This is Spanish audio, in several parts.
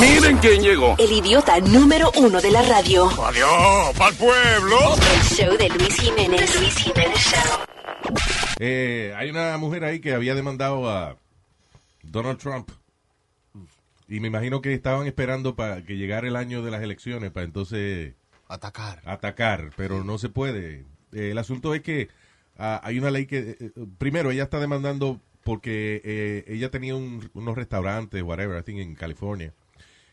Miren quién llegó. El idiota número uno de la radio. Adiós, pa'l pueblo. El show de Luis Jiménez. Luis Jiménez Show. Eh, hay una mujer ahí que había demandado a Donald Trump. Y me imagino que estaban esperando para que llegara el año de las elecciones para entonces Atacar. atacar, pero no se puede. Eh, el asunto es que ah, hay una ley que, eh, eh, primero, ella está demandando porque eh, ella tenía un- unos restaurantes, whatever, I think en California.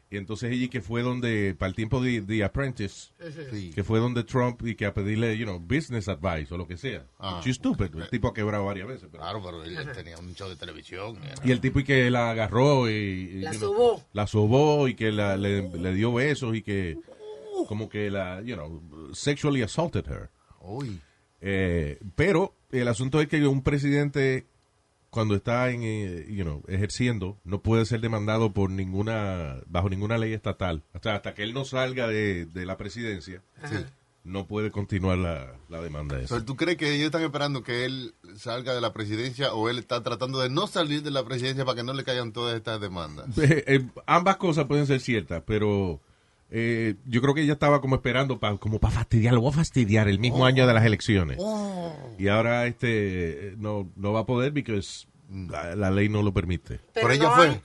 Y entonces ella que fue donde, para el tiempo de The Apprentice, Sí. que fue donde Trump y que a pedirle, you know, business advice o lo que sea. Ah. She's stupid. El tipo ha quebrado varias veces. pero- Claro, pero él tenía un show de televisión. era- y el tipo y que la agarró y, y, La you know, sobó. la sobó y que la- le, le dio besos y que como que la, you know, sexually assaulted her. Uy. Eh, pero el asunto es que un presidente cuando está en, eh, you know, ejerciendo no puede ser demandado por ninguna bajo ninguna ley estatal. Hasta, hasta que él no salga de, de la presidencia, no puede continuar la, la demanda esa. ¿Tú crees que ellos están esperando que él salga de la presidencia o él está tratando de no salir de la presidencia para que no le caigan todas estas demandas? Eh, eh, ambas cosas pueden ser ciertas, pero eh, yo creo que ella estaba como esperando pa, como para fastidiar, lo voy a fastidiar el mismo año de las elecciones. Y ahora este no, no va a poder porque la, la ley no lo permite. Pero, Pero ella no fue.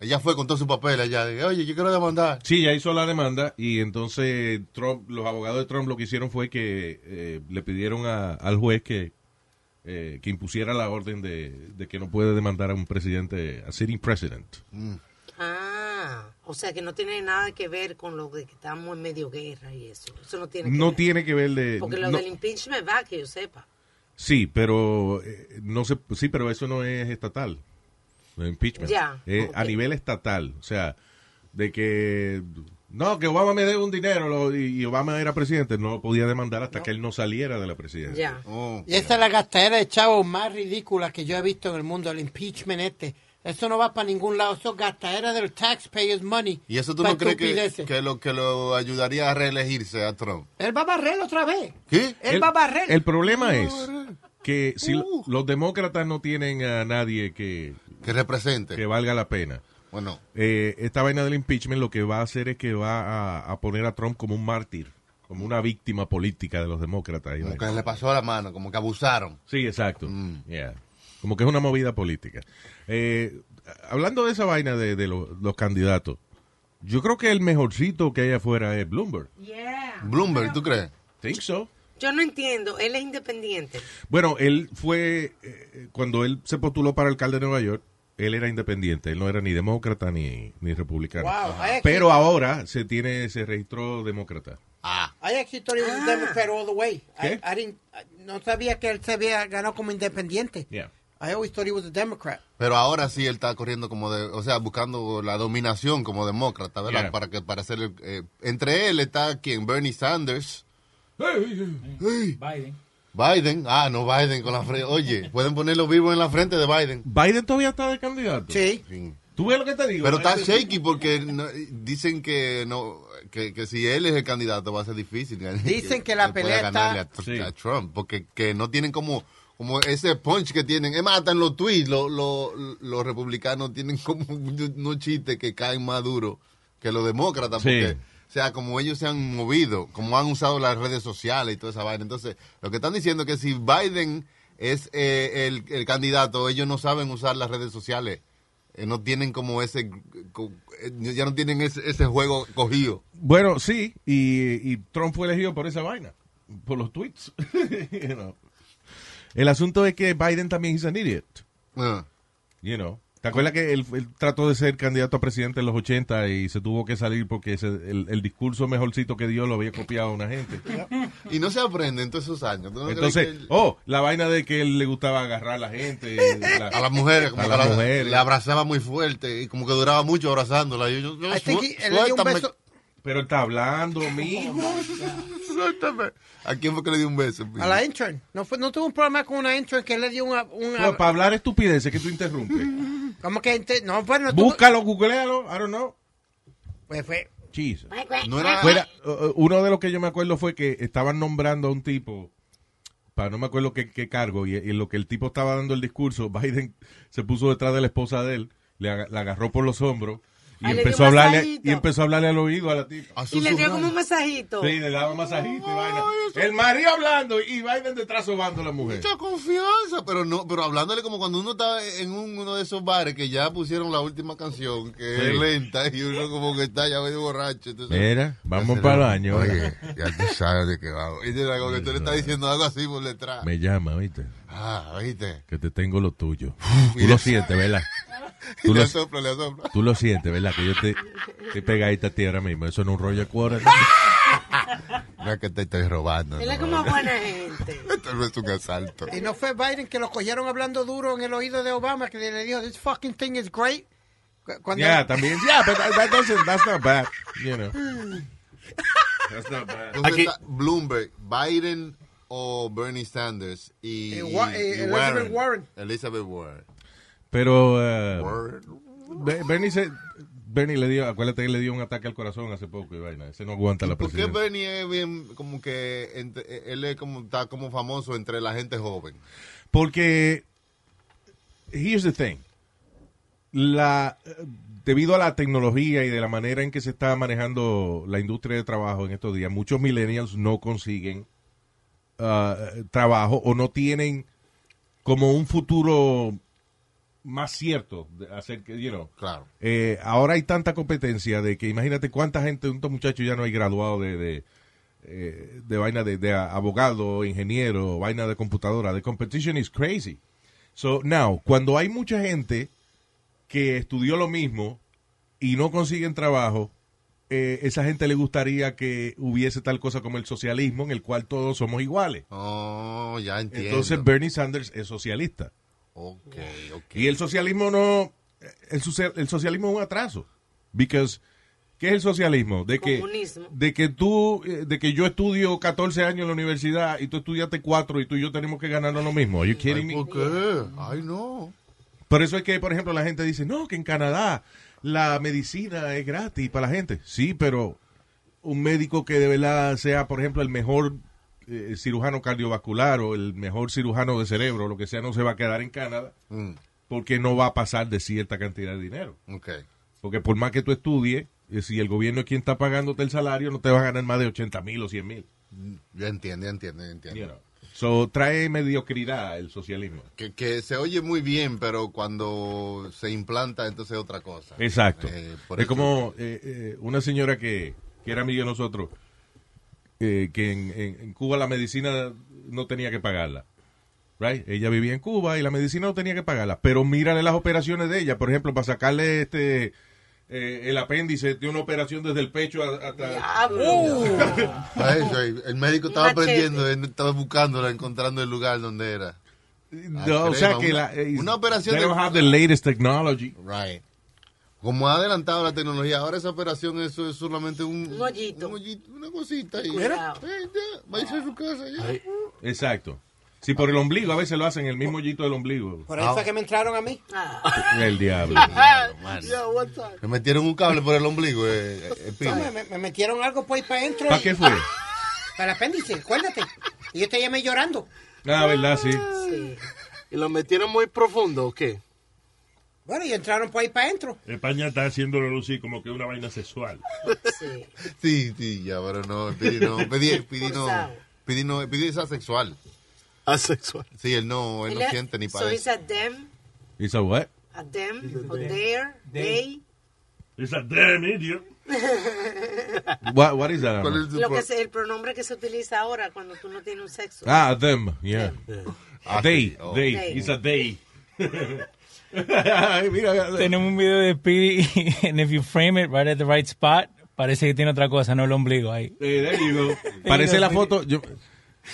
Ella fue con todo su papel allá. de, Oye, yo quiero demandar. Sí, ya hizo la demanda y entonces Trump, los abogados de Trump lo que hicieron fue que eh, le pidieron a- al juez que, eh, que impusiera la orden de, de que no puede demandar a un presidente, a sitting president. Ah, o sea que no tiene nada que ver con lo de que estamos en medio guerra y eso. Eso no tiene que No ver. tiene que ver de... Porque lo no- del impeachment va, que yo sepa. Sí, pero eh, no se, sí, pero eso no es estatal. El impeachment. Ya, Es a nivel estatal, o sea, de que no, que Obama me dé un dinero lo- y Obama era presidente, no lo podía demandar hasta que él no saliera de la presidencia. Ya. Oh. Y esa es la gastadera de chavos más ridícula que yo he visto en el mundo, el impeachment este. Eso no va para ningún lado, eso es gastadera del taxpayers money. ¿Y eso tú no crees que, que lo que lo ayudaría a reelegirse a Trump? Él va a barrer otra vez. ¿Qué? Él El- va a barrer. El problema es que si Uh. los demócratas no tienen a nadie que, Que represente. que valga la pena, Bueno, eh, esta vaina del impeachment lo que va a hacer es que va a, a poner a Trump como un mártir, como una víctima política de los demócratas. como que le pasó a la mano, como que abusaron. Sí, exacto. Mm. Yeah. Como que es una movida política. Eh, hablando de esa vaina de, de lo- los candidatos, yo creo que el mejorcito que hay afuera es Bloomberg. Yeah. Bloomberg, ¿tú crees? Think so. Yo no entiendo, él es independiente. Bueno, él fue, eh, cuando él se postuló para alcalde de Nueva York, él era independiente, él no era ni demócrata ni, ni republicano. Wow, Pero ahora se tiene, se registró demócrata. Ah, I actually thought he was a Democrat all the way. ¿Qué? I, I didn't, I- no sabía que él se había ganado como independiente. Yeah. I always thought he was a Democrat. pero ahora sí él está corriendo como de, o sea, buscando la dominación como demócrata, ¿verdad? Yeah. Para que para ser el, eh, entre él está quien Bernie Sanders, Biden. Biden, ah, no Biden con la frente, oye, pueden ponerlo vivo en la frente de Biden. Biden todavía está de candidato. Sí. Sí. ¿Tú ves lo que te digo? Pero está shaky porque no- dicen que no que, que si él es el candidato va a ser difícil. Dicen que la pelea está- a, Sí. a Trump porque que no tienen como como ese punch que tienen. Es más, hasta en los tweets los los- los republicanos tienen como unos chistes que caen más duros que los demócratas Sí. porque o sea, como ellos se han movido, como han usado las redes sociales y toda esa vaina. Entonces, lo que están diciendo es que si Biden es eh, el, el candidato, ellos no saben usar las redes sociales. Eh, no tienen como ese, eh, ya no tienen ese, ese juego cogido. Bueno, sí, y, y Trump fue elegido por esa vaina, por los tweets. You know. El asunto es que Biden también es an idiot, Ah. you know. ¿Te acuerdas que él, él trató de ser candidato a presidente en los 80 y se tuvo que salir porque ese- el, el discurso mejorcito que dio lo había copiado una gente? Y no se aprende en todos esos años. ¿Tú no crees Entonces, él- oh, la vaina de que él le gustaba agarrar a la gente. la- a las mujeres, como a que las la- mujeres. le abrazaba muy fuerte y como que duraba mucho abrazándola. Y yo, yo, I think "Suel- he- él le dio un beso. Pero está hablando, mijo. suéltame". ¿A quién fue que le dio un beso? A la intern. No, fue, no tuvo un problema con una intern que le dio una... una No, para hablar estupideces que tú interrumpes. ¿Cómo que? inte- No, bueno, tuvo- Búscalo, googlealo, I don't know. Pues fue... Jesus. No era, Fuera, uh, uh, uno de los que yo me acuerdo fue que estaban nombrando a un tipo, para no me acuerdo qué, qué cargo, y, y en lo que el tipo estaba dando el discurso, Biden se puso detrás de la esposa de él, le la agarró por los hombros Y empezó a hablarle, masajito. y empezó a hablarle al oído a la tipa. A Y le dio como un masajito. Sí, le daba masajito y vaina. El marido hablando y Biden detrás sobando a la mujer. Mucha confianza, pero no, pero hablándole como cuando uno está en un- uno de esos bares que ya pusieron la última canción, que Sí. es lenta y uno como que está ya medio borracho. entonces- Mira, vamos para el baño. Oye, ya tú sabes de qué vamos. Y como que tú le estás diciendo algo así por detrás. Me llama, ¿viste? Ah, ¿viste? Que te tengo lo tuyo. Tú lo sientes, ¿verdad? Y Tú le lo, sopla, le sopla. tú lo sientes, ¿verdad? Que yo te estoy pegadita a ti ahora mismo. Eso no es un rollo de cuora. No es que te estoy robando. Él es como buena gente. Esto no es un asalto. Y no fue Biden que lo cogieron hablando duro en el oído de Obama, que le dijo, this fucking thing is great. Cu- Cuando Yeah, también. Yeah, but that, that doesn't, that's not bad. You know. That's not bad. Entonces Aquí- está Bloomberg, Biden o Bernie Sanders y, Y Wa- y y Elizabeth Warren. Elizabeth Warren. Pero uh. Be- Bernie, se, Bernie le dio, acuérdate que le dio un ataque al corazón hace poco y vaina. Ese no aguanta la ¿Por qué. Bernie es bien, como que, entre- él es como, está como famoso entre la gente joven? Porque, here's the thing. La, eh, debido a la tecnología y de la manera en que se está manejando la industria de trabajo en estos días, muchos millennials no consiguen ah, trabajo o no tienen como un futuro más cierto hacer que, you know, Claro. eh, ahora hay tanta competencia de que imagínate cuánta gente, estos muchachos ya no hay graduado de, de, eh, de vaina de, de abogado, ingeniero, vaina de computadora. The competition is crazy. So now, cuando hay mucha gente que estudió lo mismo y no consiguen trabajo, eh, esa gente le gustaría que hubiese tal cosa como el socialismo en el cual todos somos iguales. Oh, ya entiendo. Entonces Bernie Sanders es socialista. Ok, ok. Y el socialismo no, el, el socialismo es un atraso. Because, ¿qué es el socialismo? De que, Comunismo. de que tú, eh, de que yo estudio 14 años en la universidad y tú estudiaste 4 y tú y yo tenemos que ganarnos lo mismo. Are you kidding me? ¿Por qué? Ay, no. Por eso es que, por ejemplo, la gente dice, no, que en Canadá la medicina es gratis para la gente. Sí, pero un médico que de verdad sea, por ejemplo, el mejor eh, cirujano cardiovascular o el mejor cirujano de cerebro, lo que sea, no se va a quedar en Canadá Mm, porque no va a pasar de cierta cantidad de dinero. ok. Porque por más que tú estudies, eh, si el gobierno es quien está pagándote el salario, no te vas a ganar más de 80 mil o 100 mil. Ya entiendo, ya entiendo, entiendo. You know. So, trae mediocridad el socialismo. Que, que se oye muy bien, pero cuando se implanta, entonces es otra cosa. Exacto. Eh, por es eso- como eh, eh, una señora que, que era amiga de nosotros, eh, que en, en- en Cuba la medicina no tenía que pagarla. Right? Ella vivía en Cuba y la medicina no tenía que pagarla. Pero mírale las operaciones de ella. Por ejemplo, para sacarle este eh, el apéndice de una operación desde el pecho hasta... A eso, el médico estaba aprendiendo, él estaba buscándola, encontrando el lugar donde era. No, o sea que una- la, eh, una operación they de- don't have the latest technology. Right. Como ha adelantado la tecnología, ahora esa operación eso es solamente un, Un hoyito. un hoyito, una cosita. Y, Cuidado. Eh, ya, váyase a su casa ya. Exacto. Si por el ombligo, a veces lo hacen el mismo hoyito del ombligo. Por ahí fue que me entraron a mí. Ah, El diablo. Me metieron un cable por el ombligo, eh, eh, el pino. No, me, me- me metieron algo por ahí para adentro. ¿Para y- qué fue? Para el apéndice, acuérdate. Y yo te llamé llorando. Ah, verdad, sí. sí. ¿Y lo metieron muy profundo o qué? Bueno, y entraron por ahí para adentro. España está haciéndolo lucir como que una vaina sexual. sí. Sí, sí, ya, pero no, Pidi no, Pidi, Pidi no. Pidi no, Pidi es asexual. Asexual. Sí, él no, él no siente ni So para it's a them, It's a what? a them, or there, they. It's a damn idiot. What, what is that? ¿Cuál es su Lo que es el pronombre que se utiliza ahora cuando tú no tienes un sexo. Ah, them, yeah. Ah, They, oh. they, They. it's a they. Ay, mira, Tenemos un video de Speedy and if you frame it right at the right spot, parece que tiene otra cosa, no el ombligo ahí. There you go. Parece la foto, yo,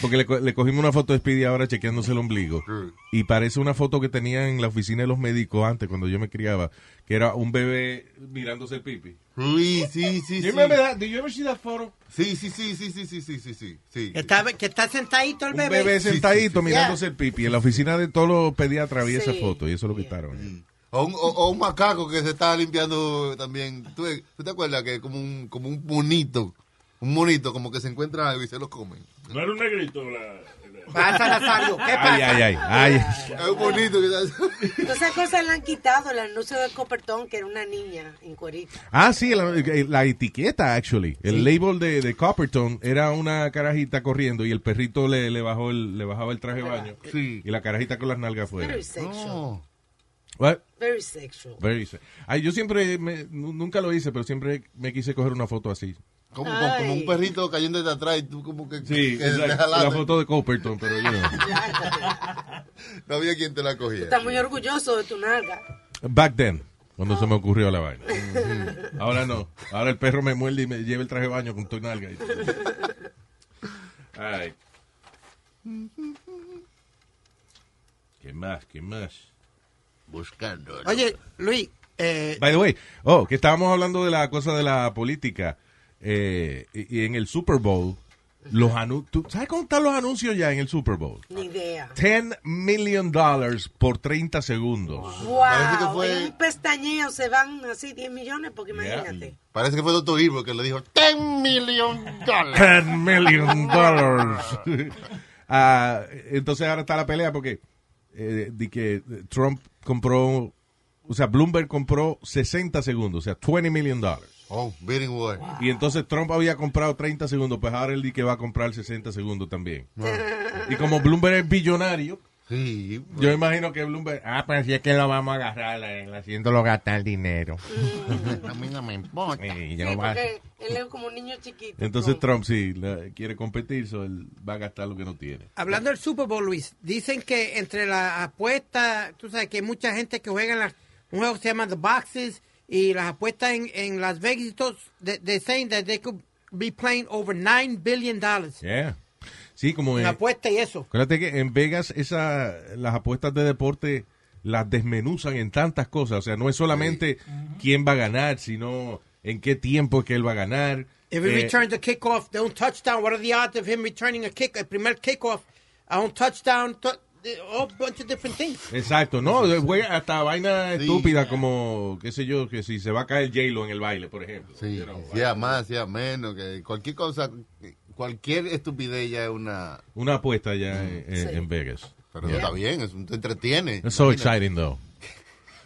porque le, le cogimos una foto de Speedy ahora chequeándose el ombligo. Y parece una foto que tenía en la oficina de los médicos antes, cuando yo me criaba, que era un bebé mirándose el pipi. Sí, sí, sí, You sí. remember that? Did you ever see that photo? Sí, sí, sí, sí, sí, sí, sí, sí, sí, está, que está sentadito el Un bebé. bebé sentadito sí, sí. mirándose el pipi. En la oficina de todos los pediatras había esa foto y eso lo quitaron. O un, o, o un macaco que se está limpiando también. ¿Tú, tú te acuerdas que es como un, como un bonito? Un monito como que se encuentra algo y se lo comen. No era un negrito la... Pasa, Nazario, ¿qué pasa? Ay, ay, ay. ay. Es un bonito que Todas esas cosas le han quitado el anuncio de Copperton, que era una niña en cuerita. Ah, sí, la, la etiqueta, actually. El label de, de Copperton era una carajita corriendo y el perrito le, le bajó el, le bajaba el traje de baño. Sí. Y la carajita con las nalgas afuera. Very sexual. No. What? Very sexual. Very se- Ay, yo siempre, me- nu- nunca lo hice, pero siempre me quise coger una foto así. Como, como, como un perrito cayendo de atrás y tú como que... Sí, que la foto de Copperton, pero yo No había quien te la Tú cogiera. estás muy orgulloso de tu nalga. Back then, cuando se me ocurrió la vaina. Ahora no. Ahora el perro me muerde y me lleva el traje de baño con tu nalga. Ay. ¿Qué más? ¿Qué más? Buscando. Oye, Luis, eh, By the way, oh, que estábamos hablando de la cosa de la política. Eh, y, y en el Super Bowl, los anuncios. ¿Sabes cómo están los anuncios ya en el Super Bowl? Ni idea. 10 million dollars por 30 segundos. Parece que Wow, fue- en un pestañeo se van así 10 millones, porque imagínate. Parece que fue Doctor Irvo que le dijo 10 million dólares. 10 million dollars. Ah, entonces ahora está la pelea porque eh, de que Trump compró, o sea, Bloomberg compró 60 segundos, o sea, 20 million dollars. Oh, bidding war. Y entonces Trump había comprado 30 segundos, pues ahora él dice que va a comprar 60 segundos también. Y como Bloomberg es billonario, Sí. yo imagino que Bloomberg, ah, pues si es que lo vamos a agarrar, eh, haciéndolo gastar dinero. A mí no me importa. Sí, porque él es como un niño chiquito. Entonces Trump. Trump sí la- quiere competir, so él va a gastar lo que no tiene. hablando del Super Bowl, Luis, dicen que entre las apuestas, tú sabes que hay mucha gente que juega en la- un juego que se llama The Boxes y las apuestas en, en Las Vegas they, they're saying that they could be playing over 9 billion dollars Yeah. Sí, como en apuestas y eso. acuérdate que en Vegas esa, las apuestas de deporte las desmenuzan en tantas cosas. O sea, no es solamente quién va a ganar, sino en qué tiempo es que él va a ganar. If he Eh, returns a kickoff de un touchdown, what are the odds of him returning a kick, el primer kickoff a un touchdown, to- a bunch of different things. Exacto, no, juega hasta vaina estúpida como, qué sé yo, que si se va a caer J-Lo en el baile, por ejemplo. Sí, You know, sea más, sea menos, que cualquier cosa, cualquier estupidez ya es una... Una apuesta ya en, en- Sí. en Vegas. Pero Yeah. está bien, es un, te entretiene. It's so exciting, though.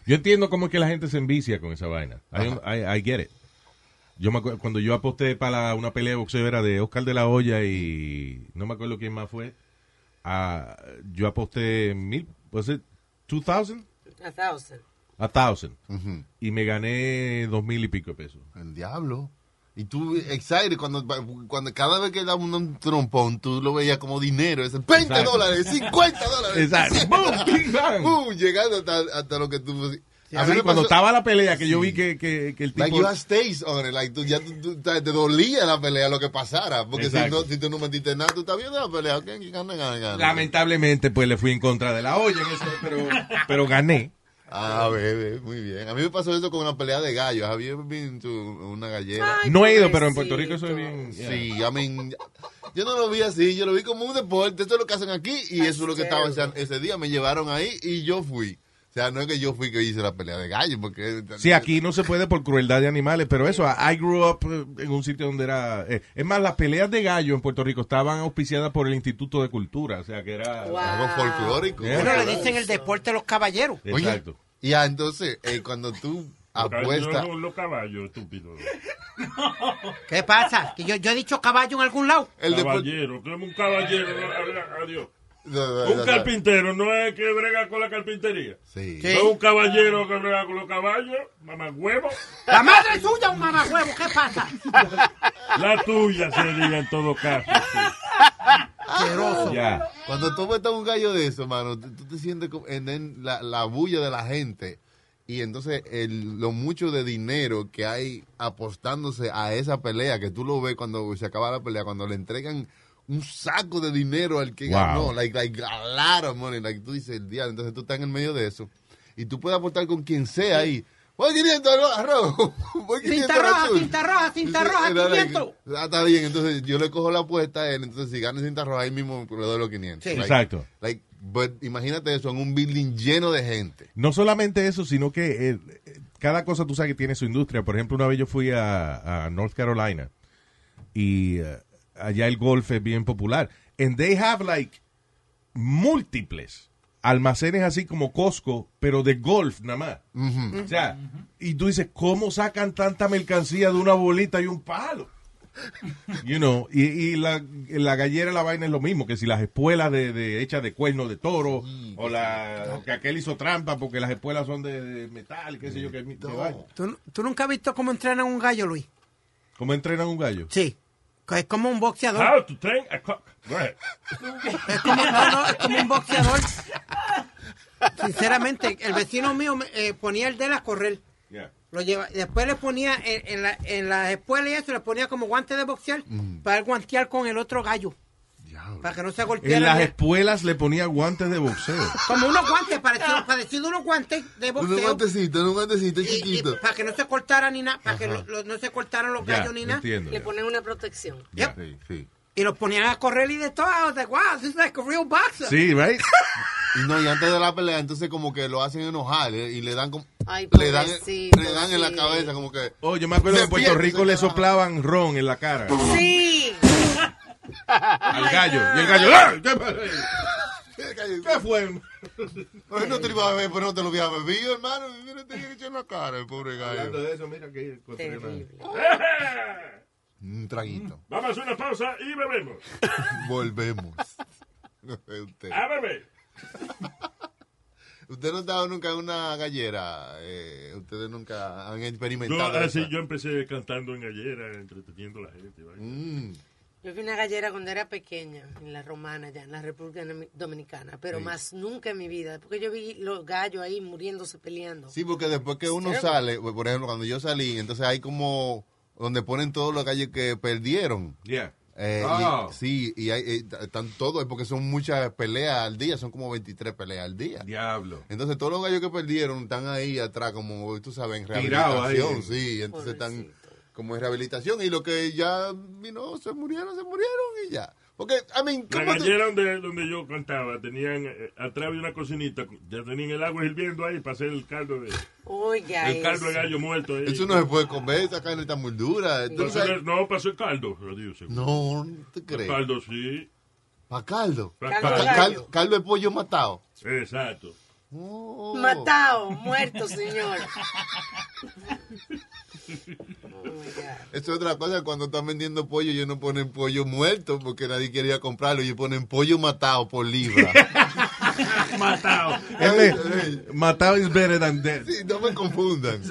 Yo entiendo cómo es que la gente se envicia con esa vaina. I, I- I get it. Yo me acuerdo, cuando yo aposté para una pelea de boxeo era de Oscar de la Hoya y no me acuerdo quién más fue. Ah, yo aposté mil, was it 2000? A thousand. A thousand. Y me gané dos mil y pico de pesos. El diablo. Y tú, excited, cuando, cuando cada vez que da un, un trompón, tú lo veías como dinero. Es 20 Exacto. dólares, 50 dólares. Exacto. Boom, bing, bang. Boom, llegando hasta, hasta lo que tú... A mí mí me cuando pasó- estaba la pelea que yo vi que, que, que el tipo... Like you had stakes on it, like tú, ya tú- tú- te dolía la pelea lo que pasara, porque si, no, si tú no metiste nada, tú estás viendo la pelea, ok, gana, gana, gana. Lamentablemente, pues le fui en contra de la olla en eso, pero, pero gané. Ah, bebé, muy bien. A mí me pasó eso con una pelea de gallos. Había visto una gallera. Ay, No he ido, pero en Puerto Rico soy bien. yeah. Sí, I mean, yo no lo vi así, yo lo vi como un deporte, esto es lo que hacen aquí y eso es lo que estaba ese, ese día, me llevaron ahí y yo fui. Sea, no es que yo fui que hice la pelea de gallos, porque... Sí, aquí no se puede por crueldad de animales, pero eso, I grew up eh, en un sitio donde era... eh, es más, las peleas de gallo en Puerto Rico estaban auspiciadas por el Instituto de Cultura, o sea que era... Wow. Algo folclórico. Yeah. Bueno, le dicen el deporte de los caballeros. Oye, Exacto. y ah, entonces, eh, cuando tú apuestas... Los, los caballos, estúpido. ¿Qué pasa? Que yo, yo he dicho caballo en algún lado. El caballero, que es un caballero. Adiós. No, no, Un carpintero no es que brega con la carpintería. Sí. Sí. No es un caballero que brega con los caballos, mamá huevo. La madre suya, un mamahuevo, ¿qué pasa? La tuya se diga en todo caso. sí. Asqueroso. Ya. Cuando tú metes un gallo de eso, mano, tú tú te sientes como en, en la, la bulla de la gente y entonces el, lo mucho de dinero que hay apostándose a esa pelea, que tú lo ves cuando se acaba la pelea, cuando le entregan un saco de dinero al que Wow. ganó, like, like a lot of money, like tú dices el día, entonces tú estás en el medio de eso y tú puedes apostar con quien sea ahí. Voy 500 arroz, arroz. Voy 500 Cinta roja, cinta roja, cinta roja, era like, 500. Ah, está bien, entonces yo le cojo la apuesta a él, entonces si gana cinta roja ahí mismo le doy los 500. Sí. Like- Exacto. Like, but imagínate eso en un building lleno de gente. No solamente eso, sino que eh, eh, cada cosa tú sabes que tiene su industria. Por ejemplo, una vez yo fui a, a North Carolina y uh, allá el golf es bien popular. And they have like múltiples almacenes así como Costco, pero de golf nada más. O sea, y tú dices, ¿cómo sacan tanta mercancía de una bolita y un palo? You know, y, y la, la gallera, la vaina es lo mismo, que si las espuelas de, de hechas de cuerno de toro, o la que aquel hizo trampa porque las espuelas son de, de metal, qué sé yo, que, vaina. ¿Tú, tú nunca has visto cómo entrenan un gallo, Luis? ¿Cómo entrenan un gallo? Sí. Es como un boxeador. How to train a cock. Go ahead. Es como, no, no, es como un boxeador. Sinceramente, el vecino mío me, eh, ponía el de él a correr. Yeah. Lo lleva, después le ponía en, en, la, en las espuelas y eso, le ponía como guante de boxear para él guantear con el otro gallo. Para que no se En golpeara. las espuelas le ponía guantes de boxeo. Como unos guantes, parecido, parecido unos guantes de Unos boxeo. guantecitos, unos guantecitos Y- y chiquitos. para que no se cortaran ni nada, para que lo- lo- no se cortaran los Ya, gallos ni nada. entiendo. Le ponen una protección. Ya. Sí, sí. Y los ponían a correr y de todo. I was like, wow, this is like a real boxer. Sí, right? Y no, y antes de la pelea, entonces como que lo hacen enojar ¿eh? y le dan como, Ay, le dan, le dan en la cabeza como que Oh, yo me acuerdo que en Puerto Rico le soplaban ron en la cara Sí. Al gallo. Y el gallo, ¡ah! ¿qué, fue? Oye, no te lo iba a beber, pero no te lo había bebido, hermano. Mira, te echó en la cara el pobre Hablando gallo. de eso, mira que encontré una- Terrible. Un traguito. Vamos a hacer una pausa y bebemos. Volvemos. No usted. A beber. Usted no ha estado nunca en una gallera. Eh, ustedes nunca han Yo, experimentado. así, esa? yo empecé cantando en gallera, entreteniendo a la gente. ¿vale? Mm. Yo fui a una gallera cuando era pequeña, en la Romana, ya en la República Domi- Dominicana, pero más nunca en mi vida, porque yo vi los gallos ahí muriéndose, peleando. Sí, porque después que uno sale, por ejemplo, cuando yo salí, entonces hay como donde ponen todos los gallos que perdieron. Yeah. Eh, Oh. y- sí, y hay, eh, están todos, porque son muchas peleas al día, son como 23 peleas al día. Diablo. Entonces todos los gallos que perdieron están ahí atrás, como tú sabes, en Tirados ahí. rehabilitación. Sí, entonces están. Como en rehabilitación y los que ya you know, se murieron, se murieron y ya. Porque, I mean, La ¿cómo te- gallera donde, donde yo cantaba, tenían eh, atrás de una cocinita, ya tenían el agua hirviendo ahí para hacer el caldo de, Oiga, el caldo de gallo muerto. Ahí. Eso no se puede comer, esa carne está muy dura. Entonces, no, pasó el caldo. seguro. no, no te crees. caldo, sí. Pa' caldo. Pa- Caldo pa- de Cal- gallo. caldo de pollo matado. Exacto. Oh. Matado, muerto, señor. Oh. Eso es otra cosa, cuando están vendiendo pollo, ellos no ponen pollo muerto porque nadie quería comprarlo, ellos ponen pollo matado por libra. Matado. Matado is better than dead. sí, no me confundan.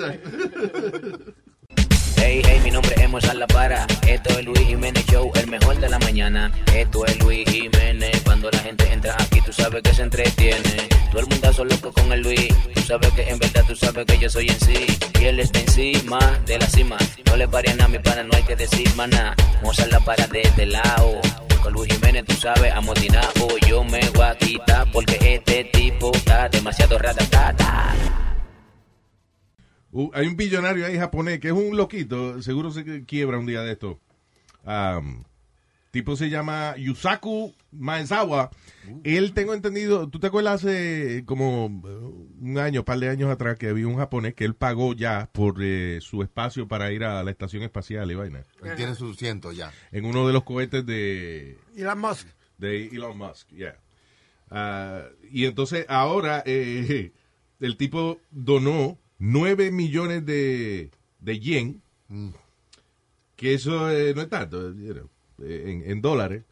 Hey, hey, mi nombre es Mozart La Para. Esto es Luis Jiménez Show, el mejor de la mañana. Esto es Luis Jiménez. Cuando la gente entra aquí, tú sabes que se entretiene. Todo el mundo loco con el Luis. Tú sabes que en verdad tú sabes que yo soy en sí. Y él está encima de la cima. No le paren a mi pana, no hay que decir maná. Mozart La Para de este lado. Con Luis Jiménez, tú sabes, amotinado. Yo me voy a quitar porque este tipo está demasiado ratatata. Uh, hay un billonario ahí japonés que es un loquito, seguro se quiebra un día de esto. Um, tipo se llama Yusaku Maezawa. Él, tengo entendido, ¿tú te acuerdas hace como uh, un año, par de años atrás, que había un japonés que él pagó ya por eh, su espacio para ir a la estación espacial y vaina? Él tiene su ciento ya. En uno de los cohetes de, Elon Musk. de Elon Musk, yeah. Ah, y entonces ahora eh, el tipo donó 9 millones de, de yen, Mm. que eso eh, no es tanto, you know, eh, en, en dólares,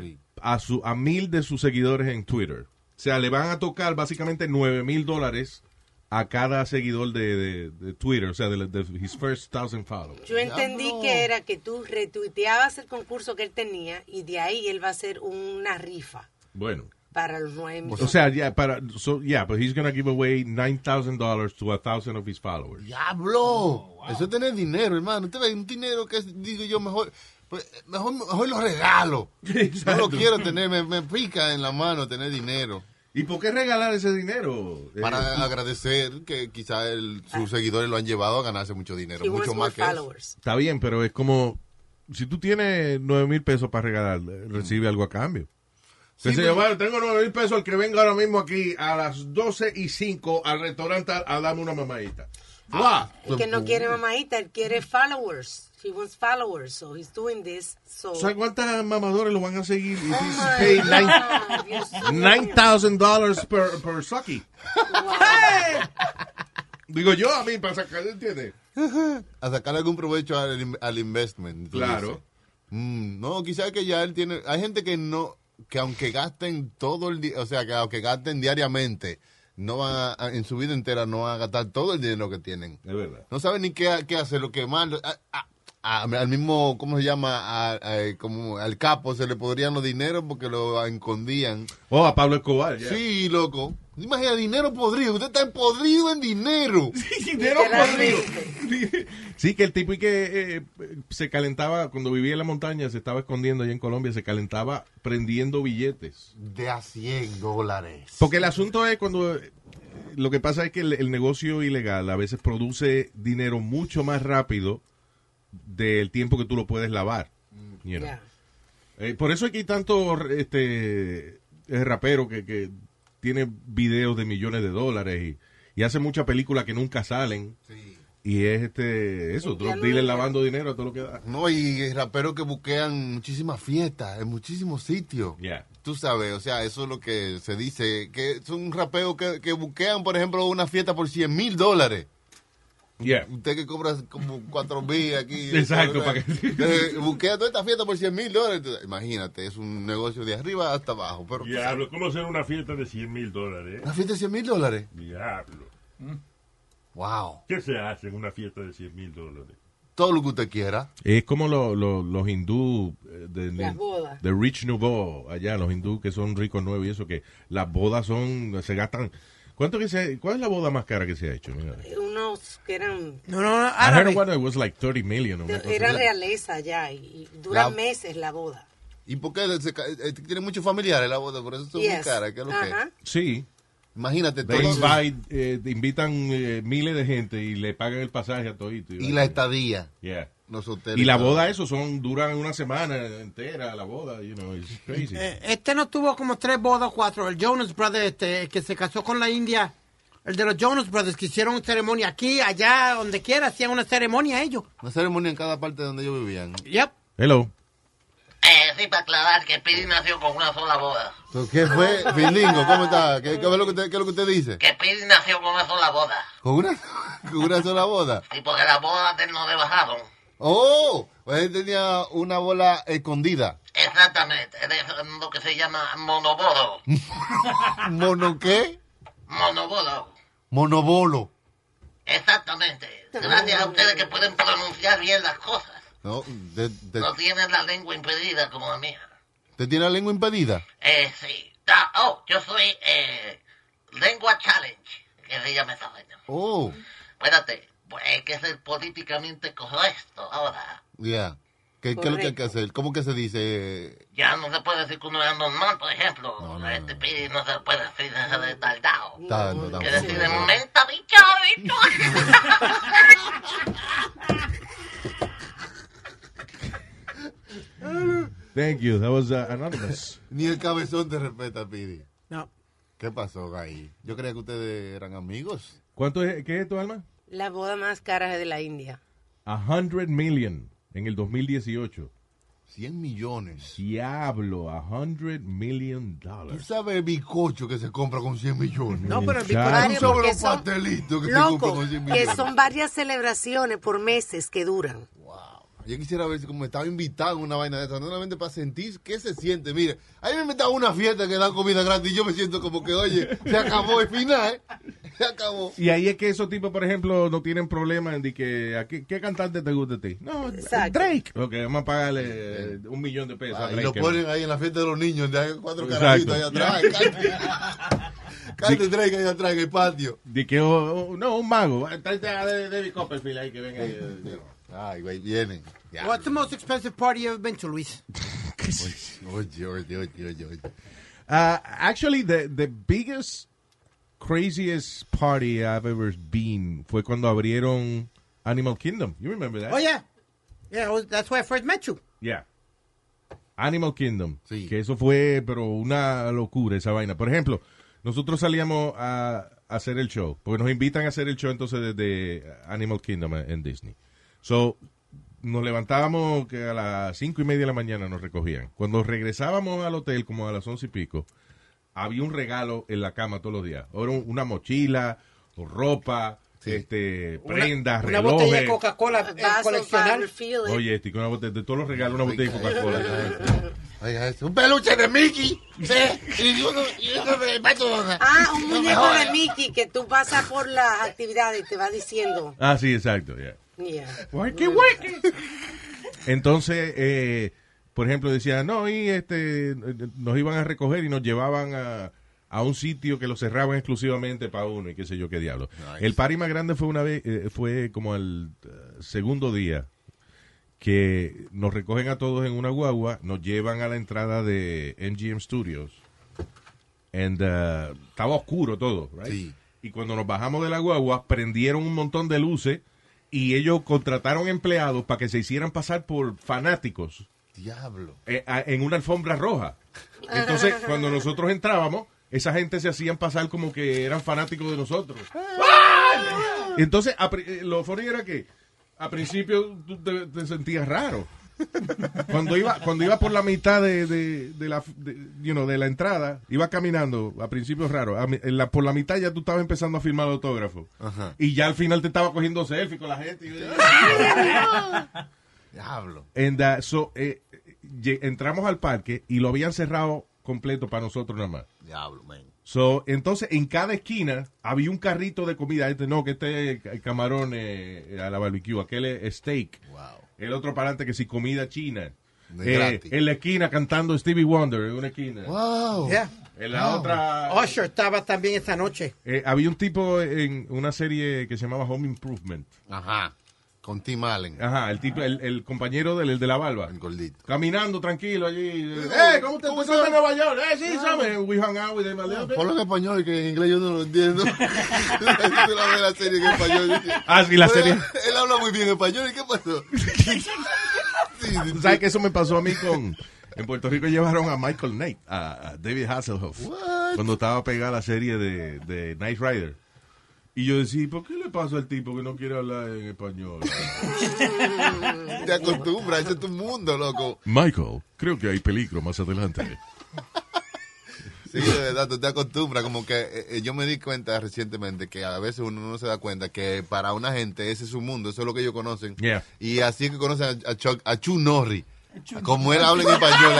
Sí. a, su, a mil de sus seguidores en Twitter. O sea, le van a tocar básicamente 9 mil dólares a cada seguidor de, de- de Twitter, o sea, de, de his first thousand followers. Yo entendí que era que tú retuiteabas el concurso que él tenía y de ahí él va a hacer una rifa Bueno. Para los nueve millones. O sea, yeah, para, so, yeah, but he's gonna give away $9,000 to a thousand of his followers. ¡Diablo! Eso es tener dinero, hermano. Usted ve un dinero que es, digo yo, mejor, pues, mejor, mejor lo regalo. No lo quiero tener, me, me pica en la mano tener dinero. ¿Y por qué regalar ese dinero? Eh, Para agradecer que quizás sus seguidores lo han llevado a ganarse mucho dinero. Mucho más que eso. followers. está bien, pero es como si tú tienes nueve mil pesos para regalar, eh, recibe algo a cambio. Sí, Sí, bueno, tengo nueve mil pesos el que venga ahora mismo aquí a las 12 y 5 al restaurante a, darme una mamadita. Ah, Y que no quiere mamaita, él quiere followers. He wants followers, so he's doing this. So, ¿Sabes cuántas mamadores lo van a seguir? If Oh he's my paid God, Dios mío. $9,000 per, per sucky. Digo yo, a mí, para sacar, ¿entiendes? A sacar algún provecho al, al investment. Claro. Mm, no, quizás que ya él tiene. Hay gente que no. Que aunque gasten todo el día. O sea, que aunque gasten diariamente. No van a, a- en su vida entera no van a gastar todo el dinero que tienen. Es verdad. No saben ni qué, qué hacer, lo que más... a- a- al mismo, ¿cómo se llama? A- a- como al capo se le podrían los dineros porque lo escondían. Oh, a Pablo Escobar. Sí, loco. Imagina, dinero podrido. Usted está podrido en dinero. dinero podrido. Sí, que el tipo y que eh, se calentaba, cuando vivía en la montaña, se estaba escondiendo allá en Colombia, se calentaba prendiendo billetes. De a 100 dólares. Porque el asunto es cuando... eh, Lo que pasa es que el, el negocio ilegal a veces produce dinero mucho más rápido del tiempo que tú lo puedes lavar. you know. Yeah. Eh, por eso aquí hay tanto este, eh, rapero que, que tiene videos de millones de dólares y, y hace muchas películas que nunca salen. Y es este eso, drug lavando dinero a todo lo que da. No, y raperos que buquean muchísimas fiestas en muchísimos sitios. Yeah. Tú sabes, o sea, eso es lo que se dice, que son raperos que, que buquean, por ejemplo, una fiesta por 100 mil dólares. Yeah. Usted que cobra como 4 mil aquí. Exacto, para que- buquea toda esta fiesta por 100 mil dólares. Imagínate, es un negocio de arriba hasta abajo. Pero, Diablo, ¿cómo hacer una fiesta de 100 mil dólares? ¿Una fiesta de 100 mil dólares? Diablo. Wow. ¿Qué se hace en una fiesta de 100 mil dólares? Todo lo que usted quiera. Es como lo- lo- los hindú eh, de, Las bodas. de Rich Nouveau, allá, los hindú que son ricos nuevos y eso, que las bodas son, se gastan. ¿Cuánto que se, ¿Cuál es la boda más cara que se ha hecho? Mira. Unos que eran, No, no, no, I heard one that was like 30 million. así. realeza ya y, y duran La- meses la boda. ¿Y por qué? Se ca- eh, tiene muchos familiares la boda, por eso son muy Yes. caras. ¿Qué es lo que? Ajá. Sí. Imagínate, They todo- invite, eh, invitan eh, miles de gente y le pagan el pasaje a todito. y la estadía. Yeah. Los hoteles. Y la boda, eso son, duran una semana entera, la boda, you know, it's crazy. Eh, este no tuvo como tres bodas, cuatro. El Jonas Brothers, este, el que se casó con la India. El de los Jonas Brothers, que hicieron ceremonia aquí, allá, donde quiera, hacían una ceremonia ellos. Una ceremonia en cada parte donde ellos vivían. Yep. Hello. Eh, sí, para aclarar que Pidi nació con una sola boda. ¿Qué fue? Filingo, ¿cómo está? ¿Qué, qué es lo que usted, qué es lo que usted dice? Que Pidi nació con una sola boda. ¿Con una, con una sola boda? Y porque las bodas de él no le bajaron. ¡Oh! Pues él tenía una bola escondida. Exactamente. Es lo que se llama monobodo. ¿Mono qué? Monobodo. Monobolo. Exactamente. Gracias a ustedes que pueden pronunciar bien las cosas. No, de- de- No tienen la lengua impedida como la mía. ¿Te tiene la lengua impedida? Eh, sí. Oh, yo soy eh, Lengua Challenge, que se llama esa vaina. Oh, Espérate, pues hay que ser políticamente correcto ahora. ya. ¿Qué, qué es lo que hay que hacer? ¿Cómo que se dice? Ya no se puede decir que uno es normal, por ejemplo. este Pidi no se puede decir ese retardado. Tanto, Que tampoco. decir, menta, bicho, bicho. Thank you. That was uh, anonymous. Ni el cabezón te respeta, Pidi. No. ¿Qué pasó ahí? Yo creía que ustedes eran amigos. ¿Cuánto es, qué es tu alma? La boda más cara de la India. A hundred million en el 2018. 100 millones. Diablo, a hundred million ¿Tú dollars. sabes el bizcocho que se compra con 100 millones? No, pero el Sobre porque los son- pastelitos que se compran Loco, con 100 que millones. son varias celebraciones por meses que duran. Yo quisiera ver si como estaba invitado a una vaina de esa, no solamente para sentir qué se siente. Mire, a mí me invitaron a una fiesta que dan comida gratis y yo me siento como que, oye, se acabó el final, ¿eh? se acabó. Y ahí es que esos tipos, por ejemplo, no tienen problema en de que ¿a qué, qué cantante te gusta a ti. No, Exacto. Drake. Ok, vamos a pagarle un millón de pesos a y lo ponen ahí en la fiesta de los niños, de ahí cuatro carajitos ahí atrás. Cante- Cante Drake ahí atrás en el patio. De que, oh, oh, no, un mago. Tráete a David Copperfield ahí que venga. ahí, eh, Ay, güey, vienen. Ya. What's the most expensive party you've been to, Luis? Oye, oye, oye, oye, oye. Uh, actually, the, the biggest, craziest party I've ever been fue cuando abrieron Animal Kingdom. You remember that? Oh, yeah. Yeah, was- that's where I first met you. Yeah. Animal Kingdom. Sí. Que eso fue, pero una locura esa vaina. Por ejemplo, nosotros salíamos a, hacer el show, porque nos invitan a hacer el show entonces desde Animal Kingdom en Disney. So, nos levantábamos que a las cinco y media de la mañana nos recogían. Cuando regresábamos al hotel, como a las once y pico, había un regalo en la cama todos los días. Era un- una mochila, ropa, este, prendas, Una relojes. botella de Coca-Cola eh, it. Oye, este, una botella, de todos los regalos, una botella de Coca-Cola. Un peluche de Mickey. Sí, y uno, y uno de. Ah, un muñeco de Mickey que tú pasas por las actividades y te va diciendo. ah, sí, exacto, ya. Yeah. Entonces, eh, por ejemplo, decían, no, y este, nos iban a recoger y nos llevaban a, a un sitio que lo cerraban exclusivamente para uno y qué sé yo qué diablo. El party más grande fue una vez, eh, fue como el eh, segundo día que nos recogen a todos en una guagua, nos llevan a la entrada de MGM Studios. And, uh, estaba oscuro todo, right? Sí. Y cuando nos bajamos de la guagua, prendieron un montón de luces y ellos contrataron empleados para que se hicieran pasar por fanáticos Diablo. eh, a- en una alfombra roja. Entonces, cuando nosotros entrábamos, esa gente se hacían pasar como que eran fanáticos de nosotros. Entonces, a pri- eh, lo funny era que a principio tú te, te sentías raro. Cuando iba, cuando iba por la mitad de, de, de la, de, you know, de la entrada, iba caminando, a principio raro, a mi- en la- por la mitad ya tú estabas empezando a firmar autógrafo. Ajá. Y ya al final te estaba cogiendo selfie con la gente. Y- Diablo. And, uh, so, eh, lle- entramos al parque y lo habían cerrado completo para nosotros nada más. Diablo, man. So, entonces, en cada esquina había un carrito de comida. Este no, que este es el camarón eh, a la barbecue, aquel es steak. Wow. El otro para adelante que si comida china. Eh, en la esquina cantando Stevie Wonder en una esquina. Wow. Yeah. En la otra Usher estaba también esta noche. eh, había un tipo en una serie que se llamaba Home Improvement. Ajá. Con Tim Allen. Ajá, el tipo, el, el compañero del el de la barba. El gordito. Caminando tranquilo allí. Eh, ¿cómo te estás en Nueva York? Eh, sí, ¿sabes? We hung out with him a little bit. Ponlo en español, que en inglés yo no lo entiendo. Tú la ves la serie en español. Ah, sí, la serie. Él habla muy bien español. ¿Y qué pasó? Sí, sí, ¿Tú ¿Sabes que eso me pasó a mí con... En Puerto Rico llevaron a Michael Knight, a, David Hasselhoff, cuando estaba pegada la serie de, de Knight Rider. Y yo decía, ¿por qué le pasa al tipo que no quiere hablar en español? Te acostumbras, ese es tu mundo, loco. Michael, creo que hay peligro más adelante. Sí, de verdad, tú te acostumbras. Como que eh, eh, yo me di cuenta recientemente que a veces uno no se da cuenta que para una gente ese es su mundo, eso es lo que ellos conocen. Yeah. Y así es que conocen a, a, Chuck- a Chu Norri. Como él habla en español.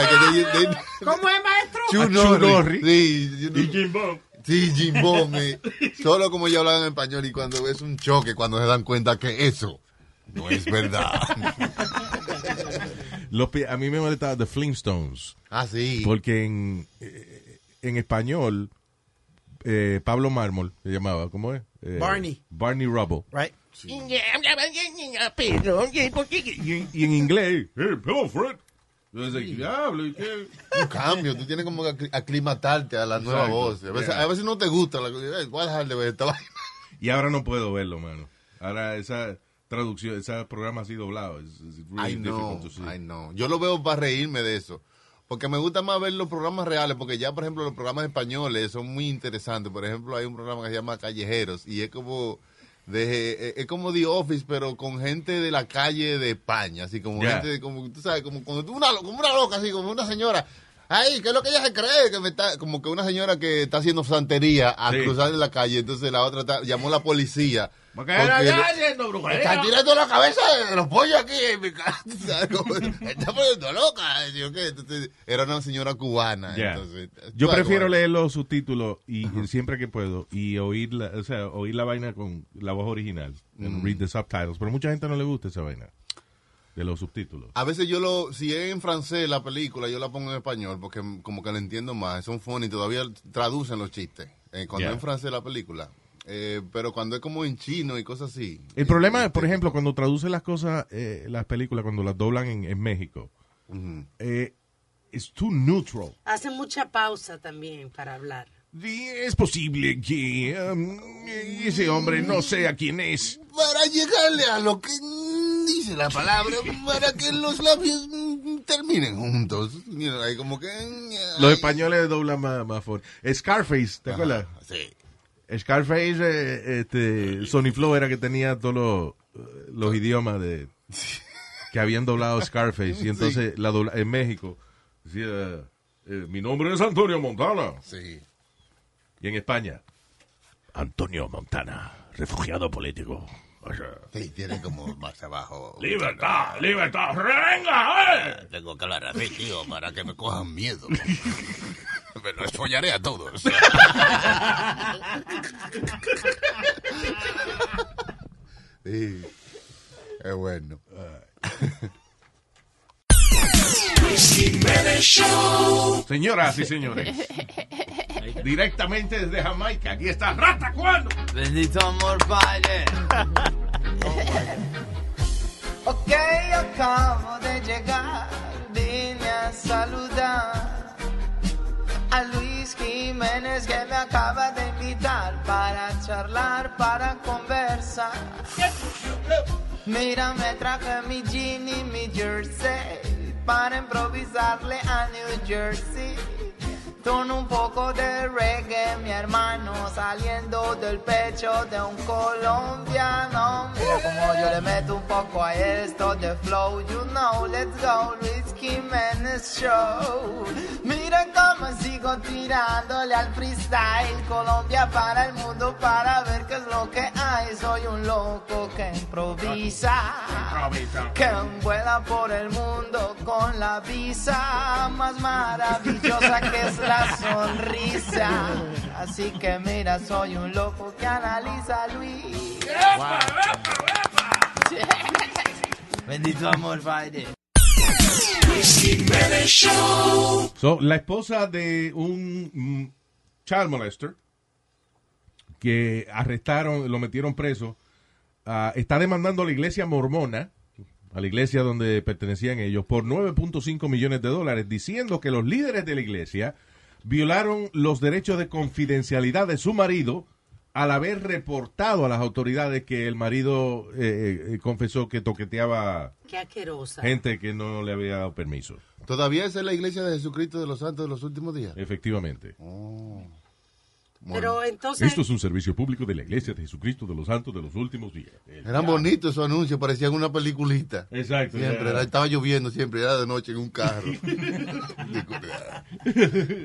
they- ¿Cómo es, maestro? Chu Norri. Norri. Sí, you know. Y Jimbo. Sí, Jimbón. eh. Solo como ellos hablan en español y cuando es un choque, cuando se dan cuenta que eso no es verdad. Los a mí me molestaba The Flintstones, ah, sí. porque en, eh, en español, eh, Pablo Mármol se llamaba, ¿cómo es? Eh, Barney. Barney Rubble. Right. Y, y en inglés, hey, hello, Fred. Yo decía, diablo, ¿y qué? un cambio. Tú tienes como que acli- aclimatarte a la nueva Exacto. voz. A veces, Yeah. a veces no te gusta. La, eh, voy a dejar de esta vaina. Y ahora no puedo verlo, mano. Ahora esa traducción, ese programa así doblado. Es really to see. No. Yo lo veo para reírme de eso. Porque me gusta más ver los programas reales, porque ya, por ejemplo, los programas españoles son muy interesantes. Por ejemplo, hay un programa que se llama Callejeros y es como de eh, es como The Office, pero con gente de la calle de España, así como Ya. gente, como tú sabes, como, como una, como una loca, así como una señora. Ay, ¿qué es lo que ella se cree? Que me está, como que una señora que está haciendo santería a Sí. cruzar en la calle, entonces la otra está- llamó a la policía. Porque porque era le- ya haciendo brujería. están tirando la cabeza de los pollos aquí en mi casa. está poniendo loca. ¿sí o qué? Entonces, era una señora cubana. Ya. Entonces, Yo prefiero leer los subtítulos y y siempre que puedo y oír la, o sea, oír la vaina con la voz original, Mm. read the subtitles, pero mucha gente no le gusta esa vaina de los subtítulos. A veces yo lo, si es en francés la película, yo la pongo en español porque como que la entiendo más. Son funny, todavía traducen los chistes. eh, cuando Ya. es en francés la película. Eh, pero cuando es como en chino y cosas así. El eh, problema, eh, por ejemplo, cuando traducen las cosas, eh, las películas, cuando las doblan en, en México, ujú. eh, es too neutral. Hace mucha pausa también para hablar. Y es posible que um, ese hombre no sea quién es. Para llegarle a lo que dice la palabra, para que los labios mm, terminen juntos. Know, ahí como que... mm, Los ay. españoles doblan más, más fuerte. Scarface, ¿te Ajá, acuerdas? Sí. Scarface, eh, este, Sony Flow era que tenía todos los, los idiomas de que habían doblado Scarface. Y entonces la dobla- en México decía, eh, mi nombre es Antonio Montana. Sí. Y en España, Antonio Montana, refugiado político. O sea, Sí, tiene como más abajo. Libertad, libertad, venga, eh. Tengo que hablar así, tío, para que me cojan miedo. Me los follaré a todos. Sí. Es bueno. Señoras y señores, directamente desde Jamaica, aquí está Rata Cuando. Bendito amor, padre. ok, acabo de llegar, vine a saludar a Luis Jiménez que me acaba de invitar para charlar, para conversar. Mira, me traje mi jean y mi jersey para improvisarle a New Jersey. Con un poco de reggae, mi hermano, saliendo del pecho de un colombiano. Mira como yo le meto un poco a esto de flow, you know, let's go, Luis Jiménez Show. Mira cómo sigo tirándole al freestyle, Colombia para el mundo, para ver qué es lo que hay. Soy un loco que improvisa, que vuela por el mundo con la visa más maravillosa que es la sonrisa. Así que mira, soy un loco que analiza Luis. Bendito amor, Friday. So, la esposa de un mm, child molester que arrestaron, lo metieron preso, ah, está demandando a la iglesia mormona, a la iglesia donde pertenecían ellos, por 9.5 millones de dólares, diciendo que los líderes de la iglesia violaron los derechos de confidencialidad de su marido al haber reportado a las autoridades que el marido eh, eh, confesó que toqueteaba gente que no le había dado permiso. ¿Todavía esa es la iglesia de Jesucristo de los Santos de los últimos días? Efectivamente. Pero entonces, Esto es un servicio público de la Iglesia de Jesucristo de los Santos de los últimos días. El- Eran bonitos esos anuncios, parecían una peliculita. Exacto. Siempre, era- estaba lloviendo siempre, era de noche en un carro.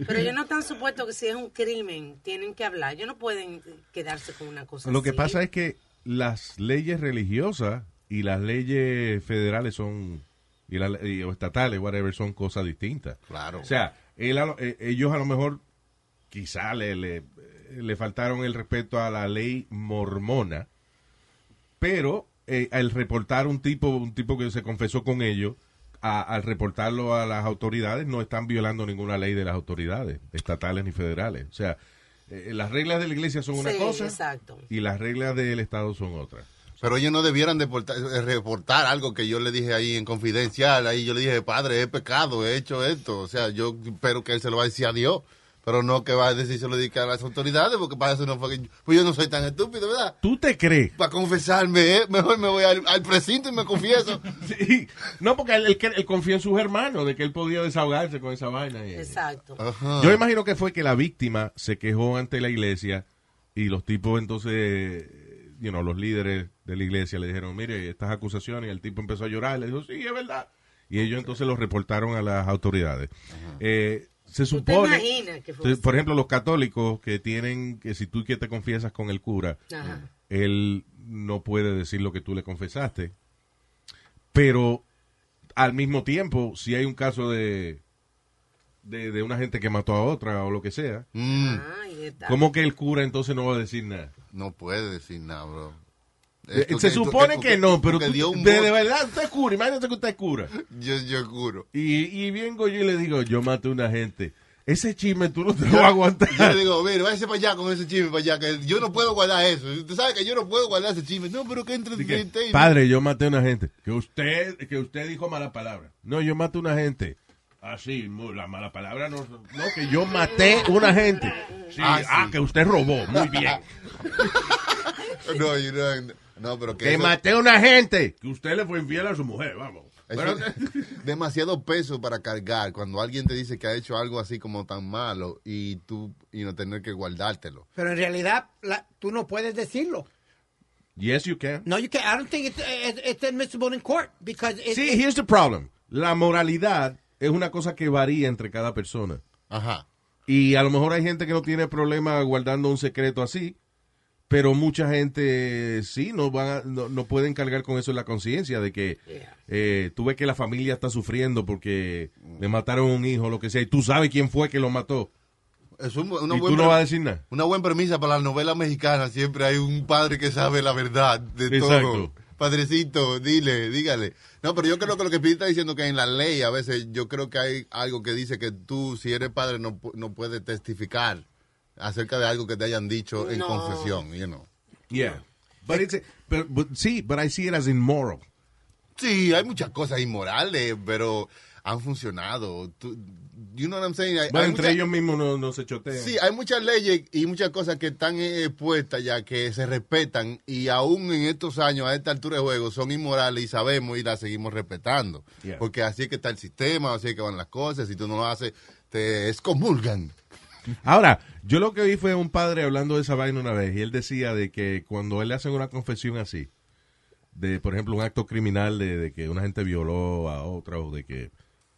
pero ellos no están supuestos que si es un crimen, tienen que hablar. Ellos no pueden quedarse con una cosa Lo que pasa es que las leyes religiosas y las leyes federales son, y, la- y- o estatales, whatever, son cosas distintas. Claro. O sea, él a lo- eh, ellos a lo mejor quizá le, le, le faltaron el respeto a la ley mormona, pero eh, al reportar un tipo, un tipo que se confesó con ellos, a- al reportarlo a las autoridades, no están violando ninguna ley de las autoridades, estatales ni federales. O sea, eh, las reglas de la iglesia son una Sí, cosa exacto. y las reglas del Estado son otra. Pero ellos no debieran deportar- eh, reportar algo que yo le dije ahí en confidencial. Ahí yo le dije, padre, he pecado, he hecho esto. O sea, yo espero que él se lo va a decir a Dios. Pero no que va a decir se lo dedica a las autoridades, porque para eso no fue que... Pues yo no soy tan estúpido, ¿verdad? ¿Tú te crees? Para confesarme, ¿eh? mejor me voy al, al precinto y me confieso. Sí. No, porque él, él, él confía en sus hermanos de que él podía desahogarse con esa vaina. y- Exacto. Ajá. Yo imagino que fue que la víctima se quejó ante la iglesia y los tipos entonces, you know, los líderes de la iglesia le dijeron, mire, estas acusaciones, y el tipo empezó a llorar, le dijo, sí, es verdad. Y ellos entonces los reportaron a las autoridades. Eh, se ¿Tú te supone, imaginas que fue por ejemplo, los católicos que tienen, que si tú que te confiesas con el cura, Ajá. él no puede decir lo que tú le confesaste. Pero al mismo tiempo, si hay un caso de, de, de una gente que mató a otra o lo que sea, Mm. ¿cómo que el cura entonces no va a decir nada? no puede decir nada, bro. Esto Se que- supone esto que no, pero tú- un de, verdad usted es cura, imagínate que usted es cura. Yo, yo juro. Y, y vengo yo y le digo, yo maté a una gente. Ese chisme tú no te lo vas a aguantar. Yo le digo, mire, váyase para allá con ese chisme para allá, que yo no puedo guardar eso. Usted sabe que yo no puedo guardar ese chisme. No, pero que entre y- padre, yo maté a una gente. Que usted, que usted dijo mala palabra. No, yo maté a una gente. Así, mu- la mala palabra no, no que yo maté una gente. Sí, Ah, ah, que usted robó, muy bien. No, you know, no, pero que, Que eso- maté una gente. Que usted le fue infiel a su mujer, vamos. eso Pero- es demasiado peso para cargar cuando alguien te dice que ha hecho algo así como tan malo y tú y no tener que guardártelo. Pero en realidad la- tú no puedes decirlo. yes, you can. No, you can't. I don't think it's, it's, it's admissible in court because it, Sí, it- here's the problem. La moralidad es una cosa que varía entre cada persona. Ajá. Y a lo mejor hay gente que no tiene problema guardando un secreto así, pero mucha gente sí no van a- no, no pueden cargar con eso en la conciencia de que eh, tú ves que la familia está sufriendo porque le mataron a un hijo, lo que sea, y tú sabes quién fue que lo mató. Es un- una y tú buena- no vas a decir nada. Una buena premisa para las novelas mexicanas. Siempre hay un padre que sabe la verdad de Exacto. todo. Padrecito, dile, dígale. No, pero yo creo que lo que Pete está diciendo que en la ley a veces yo creo que hay algo que dice que tú, si eres padre, no, no puedes testificar acerca de algo que te hayan dicho en confesión, you know. Yeah. But it's but- but sí, but I see it as immoral. Sí, hay muchas cosas inmorales, pero han funcionado. Tú- you know what I'm saying? Hay- Bueno, hay entre mucha- ellos mismos no, no se chotean. Sí, hay muchas leyes y muchas cosas que están eh, puestas ya que se respetan y aún en estos años, a esta altura de juego, son inmorales y sabemos y las seguimos respetando. Yeah. Porque así es que está el sistema, así es que van las cosas, si tú no lo haces, te excomulgan. Ahora, yo lo que vi fue un padre hablando de esa vaina una vez y él decía de que cuando él le hacen una confesión así, de por ejemplo un acto criminal de, de que una gente violó a otra o de que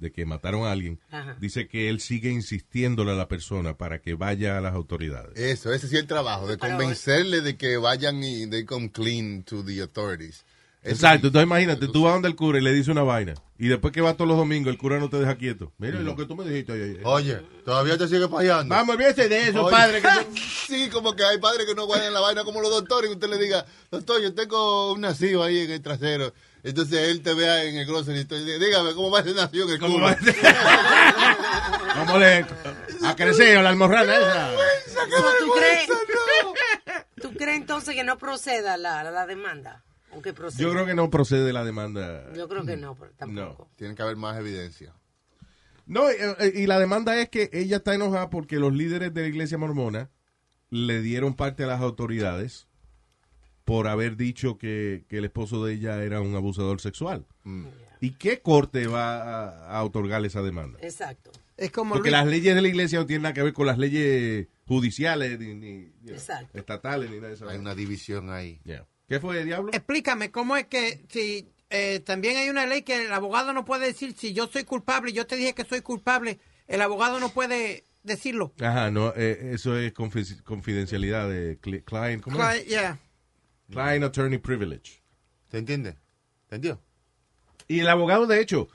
de que mataron a alguien, Ajá. dice que él sigue insistiéndole a la persona para que vaya a las autoridades. Eso, ese sí es el trabajo, de convencerle de que vayan y they come clean to the authorities. Exacto, entonces imagínate, tú vas donde el cura y le dices una vaina y después que vas todos los domingos el cura no te deja quieto. Mira lo que tú me dijiste ayer. Oye, todavía te sigue fallando. Vamos, olvídese de eso, Oye, padre. que tú- sí, como que hay padres que no guardan la vaina como los doctores, que usted le diga, doctor, yo tengo un nacido ahí en el trasero. Entonces él te vea en el grocery y te dice, dígame, ¿cómo va ese nacido en el ¿Cómo culo? va? Vamos a crecer la almorrana esa. ¿tú, crees, ¿Tú crees entonces que no proceda la, la demanda? Aunque. Yo creo que no procede la demanda. Yo creo que no, tampoco. Tiene que haber más evidencia. No, eh, eh, y la demanda es que ella está enojada porque los líderes de la iglesia mormona le dieron parte a las autoridades por haber dicho que, que el esposo de ella era un abusador sexual. Mm. ¿Y qué corte va a, a otorgarle esa demanda? Exacto. es como Porque Luis- las leyes de la iglesia no tienen nada que ver con las leyes judiciales ni, ni, you know, Exacto. estatales ni nada de eso. Hay una división ahí. Yeah. ¿Qué fue, Diablo? Explícame, ¿cómo es que si eh, también hay una ley que el abogado no puede decir si yo soy culpable, yo te dije que soy culpable, el abogado no puede decirlo? Ajá, no, eh, eso es confi- confidencialidad de cli- client, ¿cómo es? Yeah. Client attorney privilege. ¿Te entiende? ¿Entendió? Y el abogado, de hecho,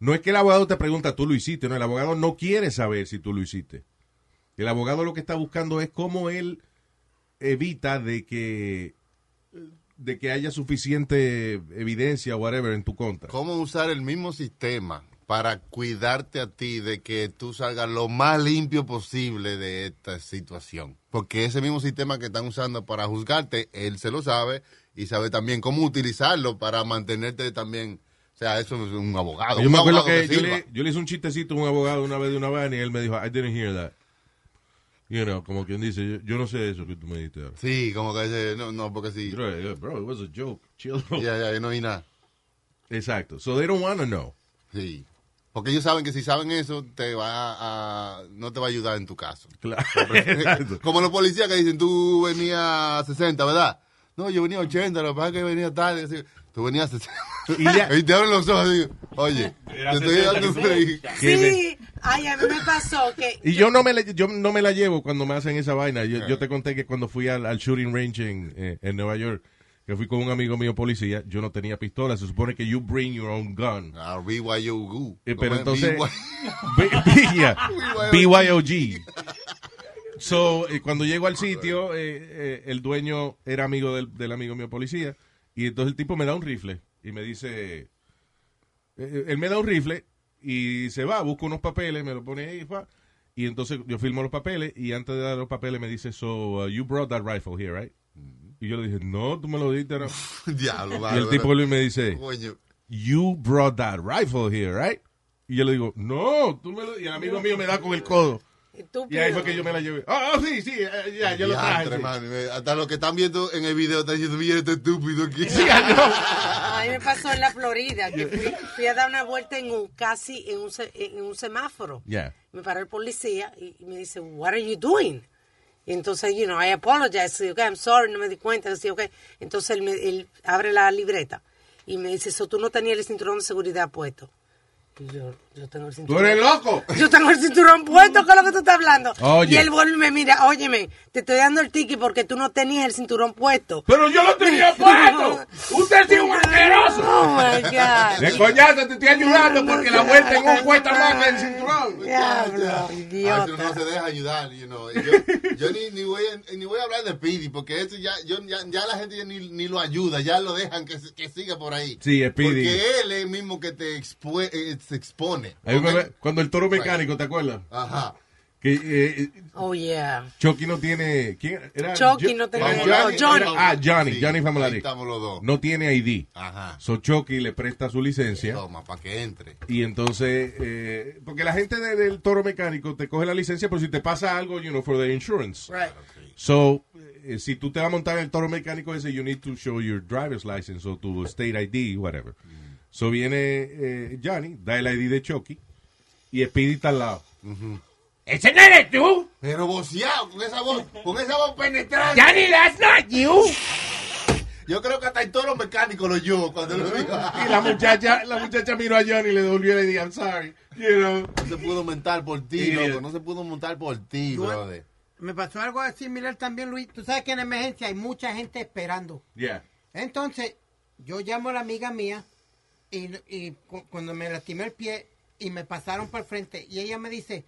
no es que el abogado te pregunta, tú lo hiciste, no, el abogado no quiere saber si tú lo hiciste. El abogado lo que está buscando es cómo él evita de que de que haya suficiente evidencia o whatever en tu contra. ¿Cómo usar el mismo sistema para cuidarte a ti de que tú salgas lo más limpio posible de esta situación? Porque ese mismo sistema que están usando para juzgarte, él se lo sabe y sabe también cómo utilizarlo para mantenerte también. O sea, eso es un abogado. Yo un me acuerdo que que yo sirva. le, yo le hice un chistecito a un abogado una vez de una vaina y él me dijo, I didn't hear that. You know, como quien dice, yo, yo no sé eso que tú me dijiste. Sí, como que dice, no, no, porque sí. Bro, bro, it was a joke. Chill. Ya, ya, yo no vi nada. Exacto. So they don't want to know. Sí. Porque ellos saben que si saben eso, te va a, no te va a ayudar en tu caso. Claro. Como los policías que dicen, tú venías a 60, ¿verdad? No, yo venía a 80, lo que pasa es que venía tarde. Así, Tú venías a 60. Y ya- Y te abren los ojos y digo, oye, te estoy 60 dando un que break. ¿Qué le- Sí, ay, a mí me pasó que... Y yo no me la, yo no me la llevo cuando me hacen esa vaina. Yo, yo te conté que cuando fui al, al shooting range en, eh, en Nueva York, que fui con un amigo mío policía, yo no tenía pistola. Se supone que you bring your own gun. Ah, BYOG. Eh, ¿Cómo pero es? entonces, BYOG. So, eh, cuando llego al sitio, eh, eh, el dueño era amigo del, del amigo mío policía, y entonces el tipo me da un rifle y me dice, él me da un rifle y se va, busca unos papeles, me lo pone ahí, fa, y entonces yo filmo los papeles y antes de dar los papeles me dice, so, uh, you brought that rifle here, right? Y yo le dije, no, tú me lo diste, no. Diablo, Y el tipo me dice, Coño. you brought that rifle here, right? Y yo le digo, no, tú me lo... Y el amigo mío me da con el codo. Y ahí fue que yo me la llevé. Ah, ah, sí, sí, eh, ya, yo lo traje. Sí. man, Hasta los que están viendo en el video están diciendo, mira este estúpido aquí. A mí me pasó en la Florida, que fui, fui a dar una vuelta en un casi en un, en un semáforo. Yeah. Me paró el policía y, y me dice, what are you doing? Y entonces, you know, I apologize. Okay, I'm sorry, no me di cuenta. Así, okay. Entonces él, me- él abre la libreta y me dice, so, tú no tenías el cinturón de seguridad puesto. Y yo, yo tengo el ¡Tú cinturón. eres loco! Yo tengo el cinturón puesto, ¿qué es lo que tú estás hablando? Oye. Y él vuelve y me mira, óyeme, te estoy dando el ticket porque tú no tenías el cinturón puesto. ¡Pero yo lo tenía puesto! ¡Usted es un asqueroso! Oh, my God. De coñazo te estoy ayudando porque la vuelta en un cuesta más que el cinturón. Diablo, idiota. no se deja ayudar, you know. Yo, yo ni, ni, voy a, ni voy a hablar de Speedy, porque eso ya, yo, ya, ya la gente ya ni, ni lo ayuda, ya lo dejan que, se- que siga por ahí. Sí, Speedy. Porque él es el mismo que te expue- eh, se expone. Ahí cuando, cuando el toro mecánico, ¿te acuerdas? Ajá. Que eh, Oh, yeah. Chucky no tiene. ¿Quién era? Chucky Jo- no tenía- era no, Johnny. era- ah, Johnny, Sí, Johnny Famolari. dos. No tiene ID. Ajá. So Chucky le presta su licencia. Toma, para que entre. Y entonces, eh, porque la gente de- del toro mecánico te coge la licencia, pero si te pasa algo, you know, for the insurance. Right. So, eh, si tú te vas a montar en el toro mecánico ese, you need to show your driver's license o tu state ID, whatever. So viene eh, Johnny, da el ID de Chucky y Speedy está al lado. ¿Ese no eres tú? Pero voceado, con esa voz, con esa voz penetrante. Johnny, that's not you. Yo creo que hasta el toro mecánico lo yo cuando lo vi. Y la muchacha, la muchacha miró a Johnny y le devolvió y le dijo, I'm sorry. You know. No se pudo montar por ti, loco. No se pudo montar por ti, brother. Me pasó algo similar también, Luis. Tú sabes que en emergencia hay mucha gente esperando. Yeah. Entonces, yo llamo a la amiga mía y, y cu- cuando me lastimé el pie y me pasaron por el frente y ella me dice,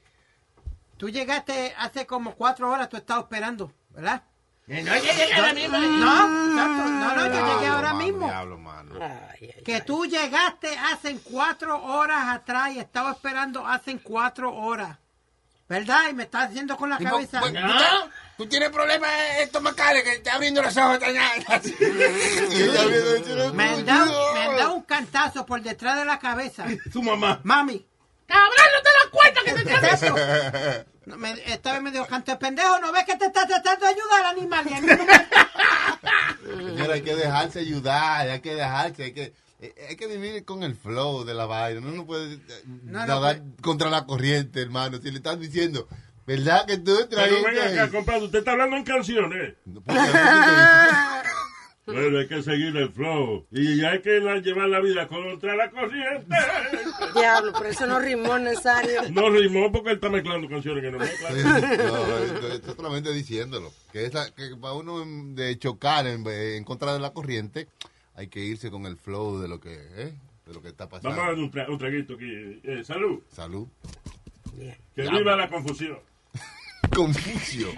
tú llegaste hace como cuatro horas, tú estabas esperando, ¿verdad? Que no llegué a la misma. No, exacto. no, no, yo Diablo, llegué ahora mano, mismo. Diablo, mano. Ay, ay, Que tú llegaste hace cuatro horas atrás y estaba esperando hace cuatro horas. ¿Verdad? Y me estás diciendo con la cabeza. pues, ¿tú, te- tú tienes problemas estomacales que te está abriendo los ojos. Me han, dado, me han dado un cantazo por detrás de la cabeza. Tu mamá. Mami. ¡Cabrón, no te das cuenta que te ¿Qué es eso? No, me- esta vez me dijo, canto de pendejo, ¿no ves que te está tratando de ayudar, animal? Y a mí no me- Señora, hay que dejarse ayudar, hay que dejarse, hay que, eh, hay que vivir con el flow de la vaina. Uno no puede eh, No, no, nadar contra la corriente, hermano. Si le están diciendo, ¿verdad que tú Pero venga acá, compadre, usted está hablando en canciones. Bueno, hay que seguir el flow. Y hay que la- llevar la vida contra la corriente. Diablo, pero eso no rimó necesario. No rimó porque él está mezclando canciones que no mezclan. No, estoy- solamente diciéndolo. Que, esa, que para uno en- de chocar en, en contra de la corriente, hay que irse con el flow de lo que, ¿eh? de lo que está pasando. Vamos a dar un, tra- un traguito aquí. Eh, salud. Salud. Que viva la confusión. Confucio.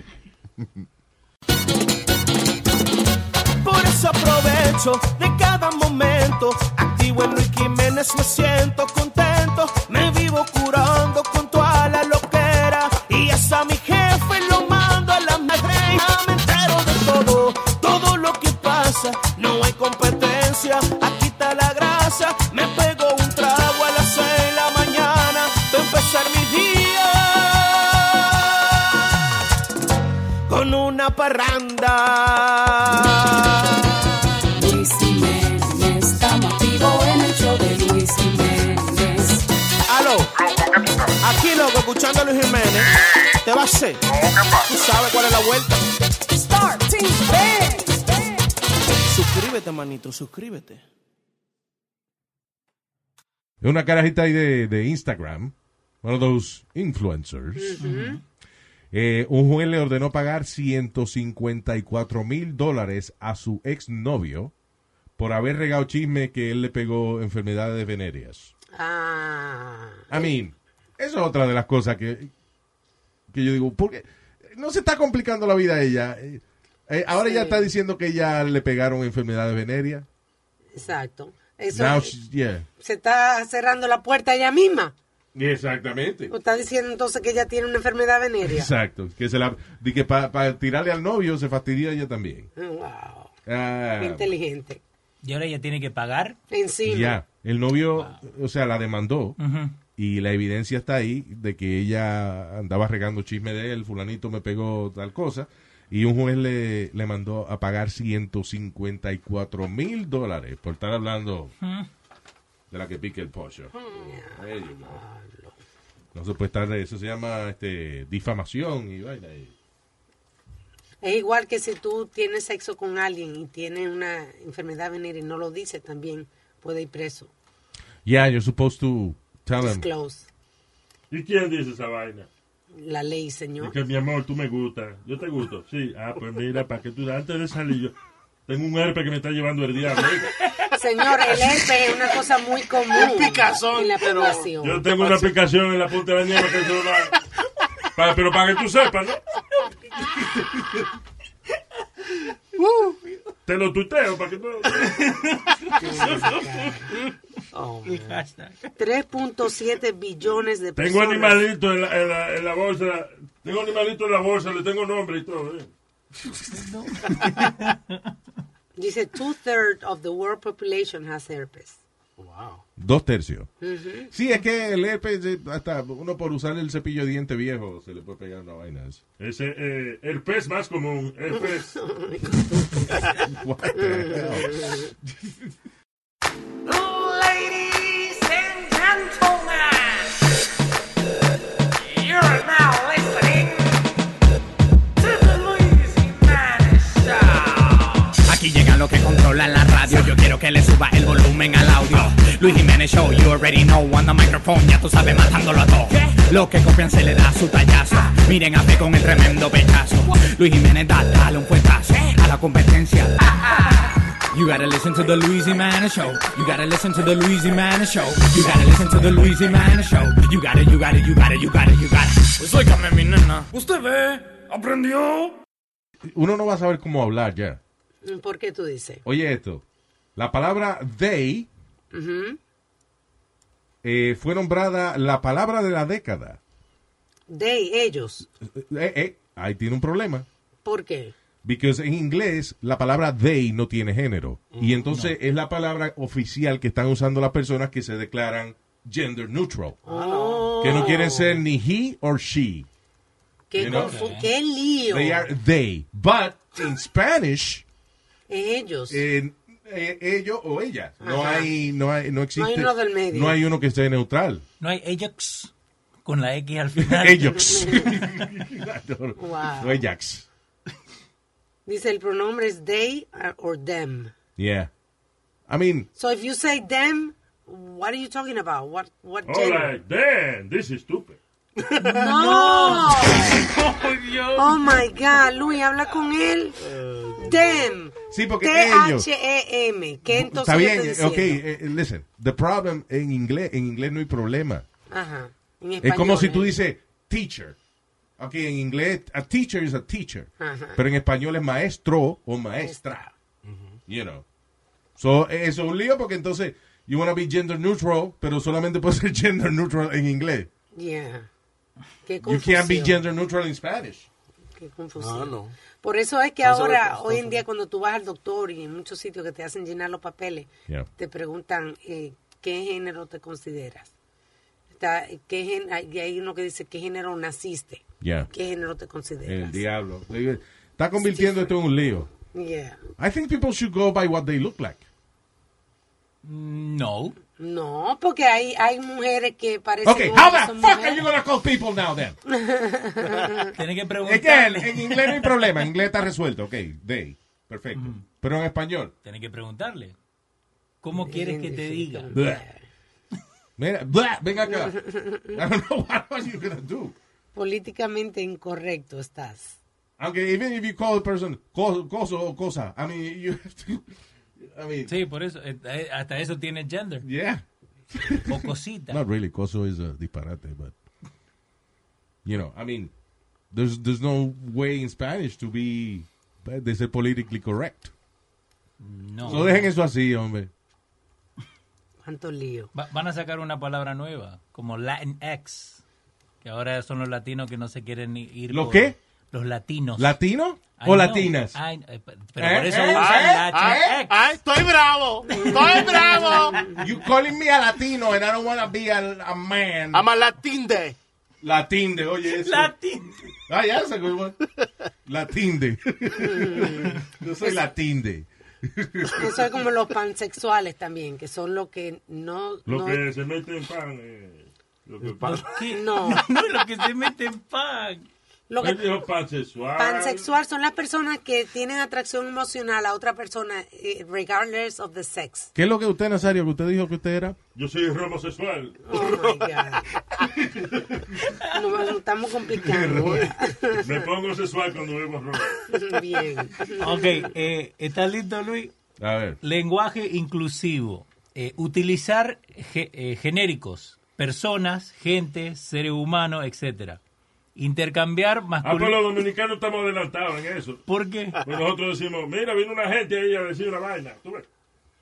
Por eso aprovecho de cada momento. Activo en Luis Jiménez, me siento contento. Me vivo curando con toda la loquera. Y hasta mi jefe lo mando a la madre. Me entero de todo, todo lo que pasa. No hay competencia, aquí está la grasa. Me pego un trago a las seis de la mañana. para empezar mi día con una parranda. Luis Jiménez, estamos activos en el show de Luis Jiménez. Aló, aquí loco, escuchando a Luis Jiménez. ¿Te va a hacer? ¿Tú sabes cuál es la vuelta? Start Team Band. Suscríbete, manito, suscríbete. Es una carajita ahí de, de Instagram, one of those influencers. Eh, un juez le ordenó pagar 154 mil dólares a su exnovio por haber regado chisme que él le pegó enfermedades venéreas. Ah. I mean, eso es otra de las cosas que, que yo digo, porque no se está complicando la vida a ella. Eh, ahora Sí. ella está diciendo que ella le pegaron enfermedades venéreas. Exacto. Eso Now she- yeah. se está cerrando la puerta ella misma. Exactamente. O está diciendo entonces que ella tiene una enfermedad venérea. Exacto. Que se la, di que para tirarle al novio se fastidia ella también. Wow. Ah, Qué inteligente. Y ahora ella tiene que pagar. Encima. ya. El novio, o sea, la demandó. Y la evidencia está ahí de que ella andaba regando chisme de él, fulanito me pegó tal cosa, y un juez le, le mandó a pagar 154 mil dólares por estar hablando de la que pique el pollo. Go. No se puede estar, eso se llama este, difamación y vaina. Es igual que si tú tienes sexo con alguien y tiene una enfermedad venérea y no lo dice, también puede ir preso. Yeah, you're supposed to tell them. Disclose. ¿Y quién dice esa vaina? La ley, Es señor. que mi amor, tú me gustas. Yo te gusto. Sí. Ah, pues mira, para que tú antes de salir yo tengo un herpes que me está llevando el diablo. Señor, el herpes es una cosa muy común picazón, en la población. Yo tengo una aplicación en la punta de la nieve que Para- pero para que tú sepas, ¿no? Te lo tuiteo para que tú... Oh, 3.7 billones de Tengo personas. animalito en la, en, la, en la bolsa. Tengo animalito en la bolsa, le tengo nombre y todo. ¿eh? Dice two thirds of the world population has herpes. Dos tercios. Ujú. Sí, es que el herpes, eh, hasta uno por usar el cepillo de diente viejo se le puede pegar una vaina. Ese, eh, el pez más común, el pez. What the hell? Ladies and gentlemen, you're now listening to the Luis Jimenez Show. Aquí llegan los que controlan la radio. Yo quiero que le suba el volumen al audio. Luis Jiménez Show, you already know. On the microphone, ya tú sabes, matándolo a todo. Los que copian se le da su tallazo. Miren a fe con el tremendo pechazo. Luis Jiménez da, dale un fuetazo a la competencia. You gotta listen to the Jimenez Show. You gotta listen to the Jimenez Show. You gotta listen to the Jimenez Show. You gotta, you gotta, you gotta, you gotta, you gotta. Pues óigame, mi nena. ¿Usted ve? ¿Aprendió? Uno no va a saber cómo hablar ya. ¿Por qué tú dices? Oye esto, la palabra they Ujú. eh, fue nombrada la palabra de la década. De ellos. Eh, eh, ahí tiene un problema. ¿Por qué? Porque en inglés la palabra they no tiene género. Y entonces es la palabra oficial que están usando las personas que se declaran gender neutral. Que no quieren ser ni he or she. ¿Qué, You know? confu- qué lío. They are they. But in Spanish, ellos. eh, eh, ellos o ellas. No hay, no hay, no existe. uno del medio. no hay uno que esté neutral. No hay Ajax con la X al final. Ajax. Wow. No Ajax. Dice el pronombre es they or them. Yeah. I mean, So if you say them, what are you talking about? What what Oh, like, damn, this is stupid. No. Oh my God, Luis, habla con él. Them. Sí, porque ellos- T-H-E-M. ¿Qué entonces está bien. Ok, diciendo? eh, listen. The problem en inglés, en inglés no hay problema. Ajá. En Es como español, si ¿eh? tú dices teacher. Ok, en inglés, a teacher is a teacher. Pero en español es maestro o maestra. You know. So, eh, eso es un lío porque entonces, you want to be gender neutral, pero solamente puede ser gender neutral en inglés. Yeah. Qué You can't be gender neutral in Spanish. Qué confusión. Ah, no. Por eso es que No ahora, hoy en día, cuando tú vas al doctor y en muchos sitios que te hacen llenar los papeles, Yeah. te preguntan eh, qué género te consideras. Está, ¿qué gen- y hay uno que dice qué género naciste. Yeah. ¿Qué género te consideras? El diablo. Está convirtiendo esto en un lío. Yeah. I think people should go by what they look like. No. No, porque hay, hay mujeres que parecen Okay, how the fuck are mujeres. you gonna call people now then? Tiene que Es que en, preguntarle. en inglés no hay problema, en inglés está resuelto, ok, they, perfecto. Pero en español, Tiene que preguntarle. ¿Cómo quieres que te diga? Mira, bleh, ven acá. I don't know what are you gonna do. Políticamente incorrecto estás. Aunque even if you call a person co- coso o cosa, I mean, you have to, I mean, Sí, por eso. eh, eh, Hasta eso tiene gender. yeah. O cosita. Not really, coso is a disparate, but, you know, I mean, there's, there's no way in Spanish to be, de ser politically correct. No. So dejen eso así, hombre. Cuánto lío. Va- van a sacar una palabra nueva, como Latinx, que ahora son los latinos que no se quieren ni ir ¿Lo por- qué? Los latinos. ¿Latino I o latinas? I- eh, pero ¿Eh? por eso ¿Eh? ¿Eh? Ay, estoy bravo. Estoy bravo. You calling me a latino and I don't want to be a, a man. I'm a latinde. Latinde, oye eso. Latinde. Ah, ya se good Latinde. Yo soy latinde. Eso es como los pansexuales también, que son los que no... Lo no- que se mete en pan. eh, lo que pasa. No. No, lo que se mete en pan. Lo que- Él dijo pansexual. Pansexual son las personas que tienen atracción emocional a otra persona, eh, regardless of the sex. ¿Qué es lo que usted, Nazario, que usted dijo que usted era? Yo soy homosexual. Oh my God. No, nos estamos complicando. Me pongo sexual cuando bebo ron. Bien. Ok, eh, ¿estás listo, Luis? A ver. Lenguaje inclusivo. Eh, utilizar ge- eh, genéricos, personas, gente, seres humanos, etcétera. Intercambiar Ah, pues masculino. los dominicanos estamos adelantados en eso. ¿Por qué? Pues nosotros decimos, mira, vino una gente ahí a decir una vaina. ¿Tú ves?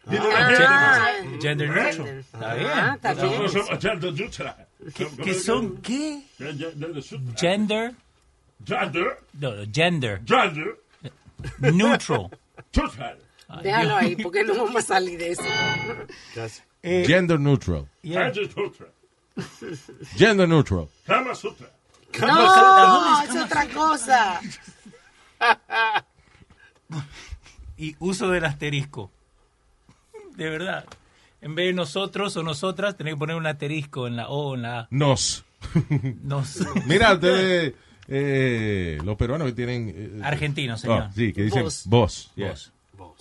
Una Ah, gente. Gender neutral. Está bien. Ah, está bien. Nosotros somos gender neutral. ¿Qué son qué? Gender neutral. Gender. Gender. No, no, gender. Gender. Neutral. Neutral. Déjalo ahí, porque no vamos a salir de eso. Eh, Gender neutral. yeah. Gender neutral. Gender neutral. Kama Sutra. No, es otra cosa. Y uso del asterisco. De verdad. En vez de nosotros o nosotras, tenés que poner un asterisco en la O o en la A. Nos. Nos. Mira, ustedes, eh, los peruanos que tienen... eh, Argentinos, señor. oh, sí, que dicen Vos. vos. yeah. Vos. Vos.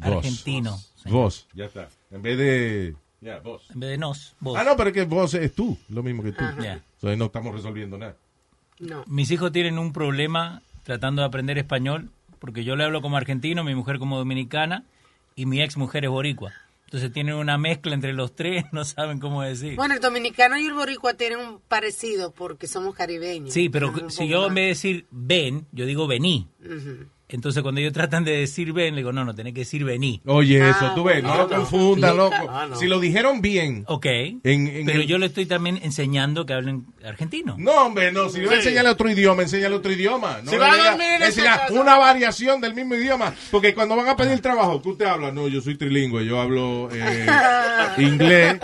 Argentino. Vos, ya está. En vez de... ya, vos. En vez de nos, vos. Ah, no, pero es que vos es tú, lo mismo que tú. Ya. Entonces no estamos resolviendo nada. No. Mis hijos tienen un problema tratando de aprender español, porque yo le hablo como argentino, mi mujer como dominicana, y mi ex mujer es boricua. Entonces tienen una mezcla entre los tres, no saben cómo decir. Bueno, el dominicano y el boricua tienen un parecido porque somos caribeños. Sí, pero si yo en vez de decir ven, yo digo vení. Ujú. Entonces cuando ellos tratan de decir ven, le digo, no, no, tenés que decir vení. Oye, Ah, eso, tú ves, no lo confundas, loco. Ah, no. Si lo dijeron bien. Ok, En- en pero el- yo le estoy también enseñando que hablen argentino. No, hombre, no. Si le va a Sí. enseñarle otro idioma, enséñale otro idioma. No Si va a dormir en una variación del mismo idioma. Porque cuando van a pedir trabajo, ¿qué usted habla? No, yo soy trilingüe. Yo hablo eh, inglés,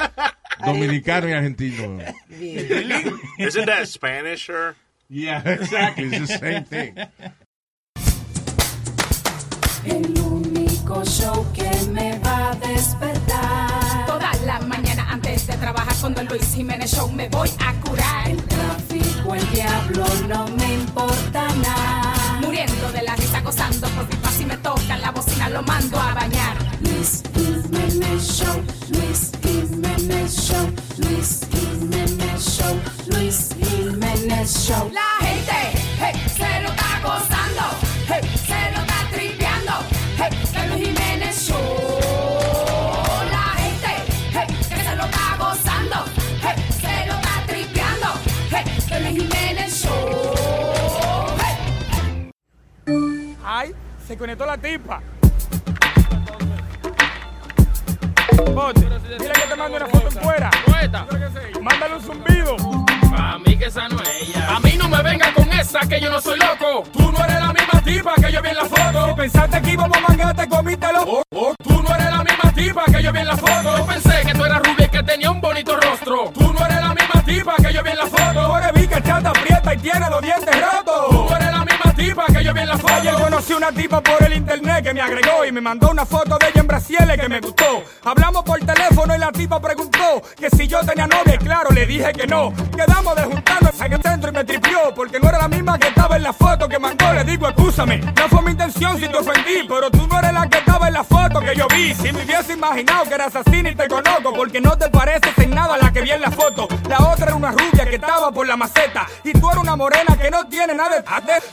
dominicano y argentino. Bien. Isn't that Spanish or? Yeah, exactly. It's the same thing. El único show que me va a despertar. Toda la mañana antes de trabajar con Don Luis Jiménez Show me voy a curar. El tráfico, el diablo, no me importa nada. Muriendo de la risa, gozando por mi paz y me toca la bocina, lo mando a bañar. Luis Jiménez Show, Luis Jiménez Show, Luis Jiménez Show, Luis Jiménez Show. La gente, Ay, se conectó la tipa. Bote, dile que te mando una foto en fuera. Mándale un zumbido. A mí que esa no es ella. A mí no me venga con esa, que yo no soy loco. Tú no eres la misma tipa que yo vi en la foto. Si pensaste que íbamos a mangar, te comítelo. Oh, oh, tú no eres la misma tipa que yo vi en la foto. Yo pensé que tú eras rubia y que tenía un bonito rostro. Tú no eres la misma tipa que yo vi en la foto. eres vi que chata aprieta y tiene los dientes rotos. Tú eres la misma tipa que vi la Ayer conocí una tipa por el internet que me agregó y me mandó una foto de ella en Brasiles que me gustó. Hablamos por teléfono y la tipa preguntó que si yo tenía novia y claro le dije que no. Quedamos de juntarnos en el centro y me tripió porque no era la misma que estaba en la foto que mandó. Le digo, escúchame, no fue mi intención si te ofendí, pero tú no eres la que estaba en la foto que yo vi. Si me hubiese imaginado que eras así ni te conozco porque no te pareces en nada la que vi en la foto. La otra era una rubia que estaba por la maceta y tú eres una morena que no tiene nada de...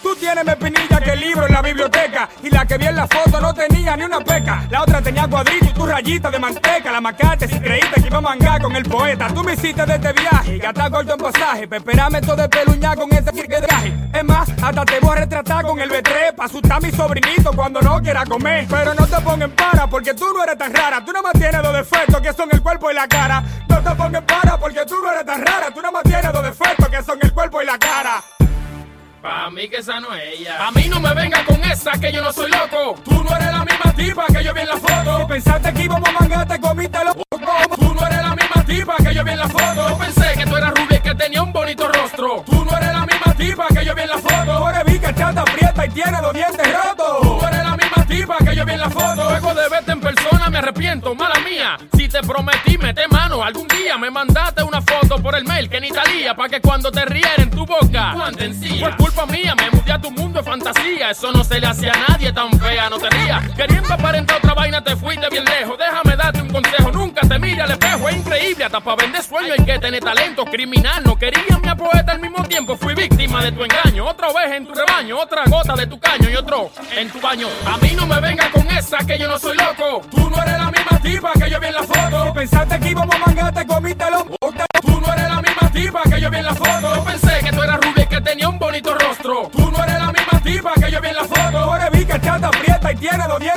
Tú tienes más pinilla que libro en la biblioteca y la que vi en la foto no tenía ni una peca. La otra tenía cuadrito y tu rayita de manteca. La macate si creíste que iba a mangar con el poeta. Tú me hiciste de este viaje, gata corto en pasaje. Pa' esperarme todo de peluña con ese de traje. Es más, hasta te voy a retratar con el B3 pa' asustar a mi sobrinito cuando no quiera comer. Pero no te pongas en para porque tú no eres tan rara. Tú no más tienes dos defectos que son el cuerpo y la cara. No te pongas en para porque tú no eres tan rara. Tú no más tienes dos defectos que son el cuerpo y la cara. Pa' mí que esa no es ella. A mí no me venga con esa que yo no soy loco. Tú no eres la misma tipa que yo vi en la foto. Si pensaste que íbamos a mangar, te comiste los Tú no eres la misma tipa que yo vi en la foto. Yo pensé que tú eras rubia y que tenía un bonito rostro. Tú no eres la misma tipa que yo vi en la foto. Eres vi que chata aprieta y tiene los dientes rotos. Tú eres la misma tipa que yo vi en la foto. Luego de verte en persona me arrepiento, mala mía. Si te prometí, mete mano. Algún día me mandaste una foto por el mail que ni talía. Pa' que cuando te riera en tu boca. Por culpa mía, me mudé a tu mundo de fantasía. Eso no se le hace a nadie tan fea, no te rías. Queriendo aparentar otra vaina, te fuiste bien lejos. Déjame darte un consejo. Nunca te mire al espejo, es increíble. Hasta para vender sueño hay que tener talento. Criminal, no quería mi poeta al mismo tiempo. Fui víctima de tu engaño. Otra vez en tu rebaño, otra gota de tu caño y otro en tu baño. A mí no me venga con esa que yo no soy loco. Tú no eres la misma tipa que yo vi en la foto. Pensaste que íbamos a mangar, te comiste los Tú no eres la misma tipa que yo vi en la foto. Yo pensé que tú eras rubia y que tenía un bonito rostro. Tú no eres la misma tipa que yo vi en la foto. Eres vi que chata aprieta y tiene los dientes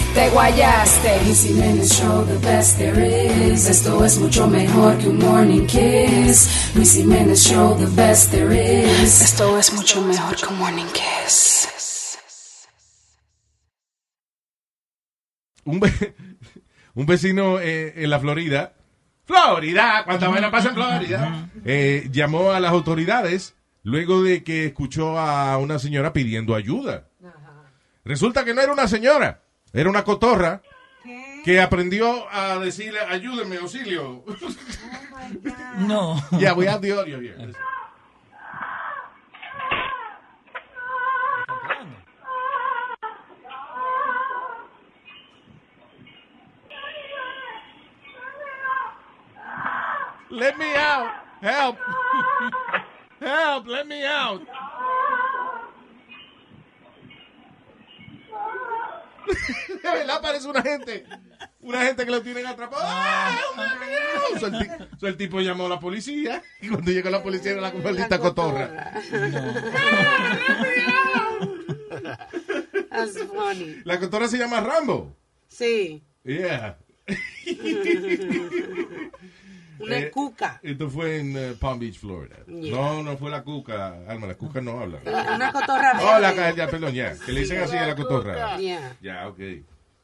te guayaste. Luis Jiménez Show, the best there is. Esto es mucho mejor que un morning kiss. Luis Jiménez Show, the best there is. Esto es mucho mejor que un morning kiss. Un, ve- un vecino eh, en la Florida, Florida, cuánta vaina pasa en Florida, eh, llamó a las autoridades luego de que escuchó a una señora pidiendo ayuda. Resulta que no era una señora, era una cotorra que aprendió a decirle, ayúdenme, auxilio. No. Yeah, we have the audio here. Let me out. Help. Help, let me out. De verdad parece una gente. Una gente que lo tienen atrapado. ¡Ah, So, el, so, el tipo llamó a la policía y cuando llegó la policía era la maldita cotorra. That's funny. La cotorra se llama Rambo. Sí. Yeah. Una Eh, cuca. Esto fue en eh, Palm Beach, Florida. Yeah. No, no fue la cuca. Alma, las cucas no hablan. Una cotorra Oh, la, ya, perdón, ya. Que le dicen así a la cotorra. Yeah. Ya, ok.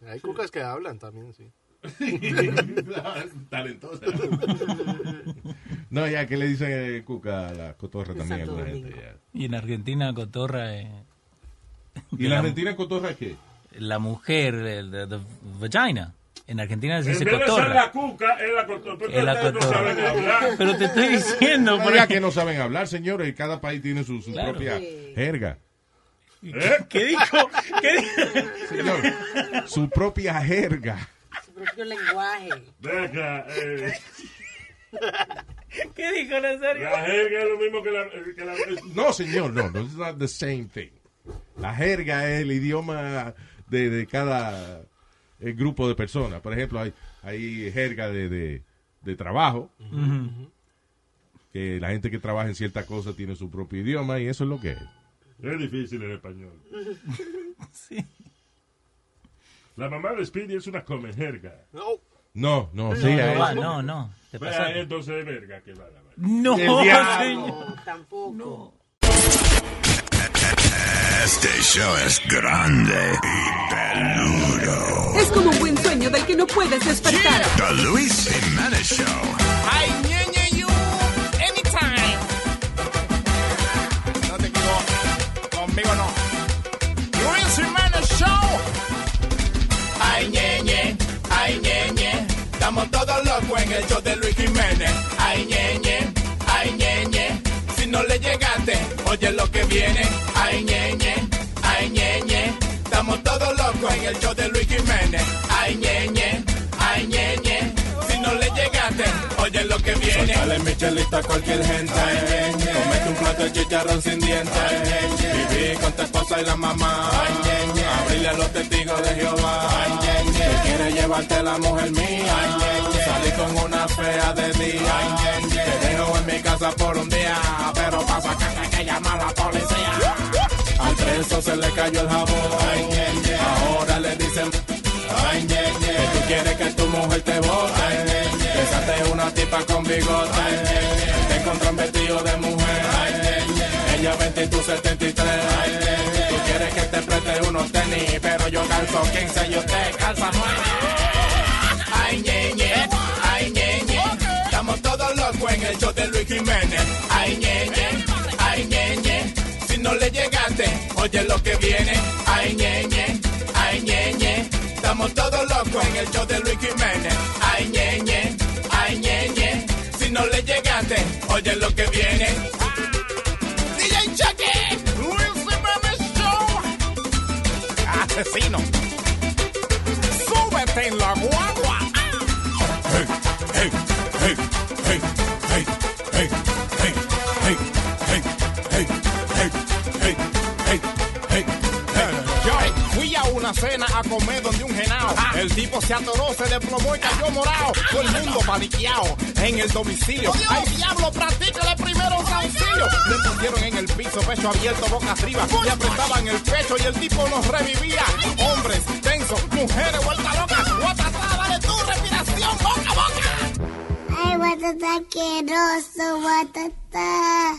Hay cucas que hablan también, sí. Talentosa. No, ya, que le dicen eh, cuca a la cotorra también a alguna gente. ya. Y en Argentina, cotorra. eh, ¿Y en la Argentina cotorra qué? La mujer, the, the vagina. En Argentina se En dice de cotorra. la cuca, es la cotorra. Es la no cotorra. hablar. Pero te estoy diciendo. No que no saben hablar, señores. y Cada país tiene su, su Claro. propia jerga. ¿Eh? ¿Qué dijo? ¿Qué dijo? Señor, su propia jerga. Su propio lenguaje. Venga, eh, ¿Qué dijo Nazario? la jerga es lo mismo que la... Que la No, señor, no, no, it's not the same thing. La jerga es el idioma de, de cada eh, grupo de personas. Por ejemplo, hay, hay jerga de, de, de trabajo, que la gente que trabaja en cierta cosa tiene su propio idioma y eso es lo que es. Es difícil el español. Sí. La mamá de Speedy es una come jerga. No. No, no, sí, No, no, va, no, no. Te entonces es verga que va la. No, El señor. Tampoco. Este show es grande y peludo. Es como un buen sueño del que no puedes despertar. The Luis Jiménez Show. Ay, ñeñe, you, anytime. No te equivoques, conmigo no. Luis Jiménez Show. Ay, ñeñe, ay, ñeñe. Estamos todos locos en el show de Luis Jiménez. Llegaste, oye lo que viene. Ay, ñeñe, ay, ñeñe. Estamos todos locos en el show de Luis Jiménez. Viene. Dale michelita a cualquier gente. Comete un plato de chicharrón sin dientes. Viví con tu esposa y la mamá. Abrirle a los testigos de Jehová. Que quiere llevarte la mujer mía. Salí con una fea de día. Te dejo en mi casa por un día. Pero pasa que hay que llamar la policía. Al preso se le cayó el jabón. Ahora le dicen que tú quieres que tu mujer te bote. Besaste una tipa con bigote. Te encontró un vestido de mujer. Ella 20 y tú 73. Tú quieres que te preste unos tenis. Pero yo calzo 15 y usted calza 9. Ay, ñeñe, ay, ñeñe. Estamos todos locos en el show de Luis Jiménez. Ay, ñeñe, ay, ñeñe. Si no le llegaste, oye lo que viene. Ay, ñeñe, ay, ñeñe. Estamos todos locos en el show de Luis Jiménez. Ay, ay, ñeñe. Si no le llegaste, oye lo que viene. DJ Chucky, Luis Jiménez Show. Asesino. Súbete en la guagua. Una cena a comer donde un genao. El tipo se atoró, se desplomó y cayó morado. Todo el mundo paniqueado en el domicilio. Ay, diablo, practícale primero un auxilio. Le pusieron en el piso, pecho abierto, boca arriba. Le apretaban el pecho y el tipo nos revivía. Hombres, tensos, mujeres, vuelta loca. Guatatá, dale tu respiración, boca a boca. Ay, guatata asqueroso, guatata.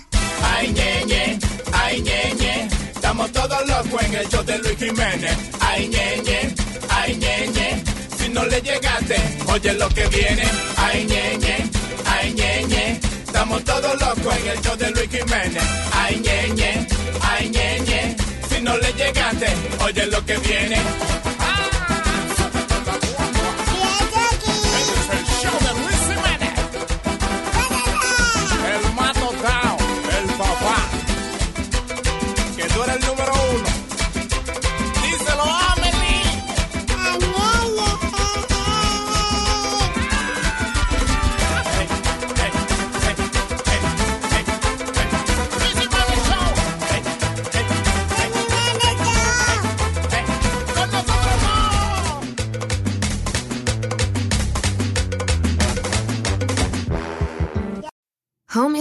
Ay, ñeñe, ay, ñeñe. Estamos todos locos en el show de Luis Jiménez. Ay, ñeñe, ay, ñeñe. Si no le llegaste, oye lo que viene. Ay, ñeñe, ay, ñeñe. Estamos todos locos en el show de Luis Jiménez. Ay, ñeñe, ay, ñeñe. Si no le llegaste, oye lo que viene.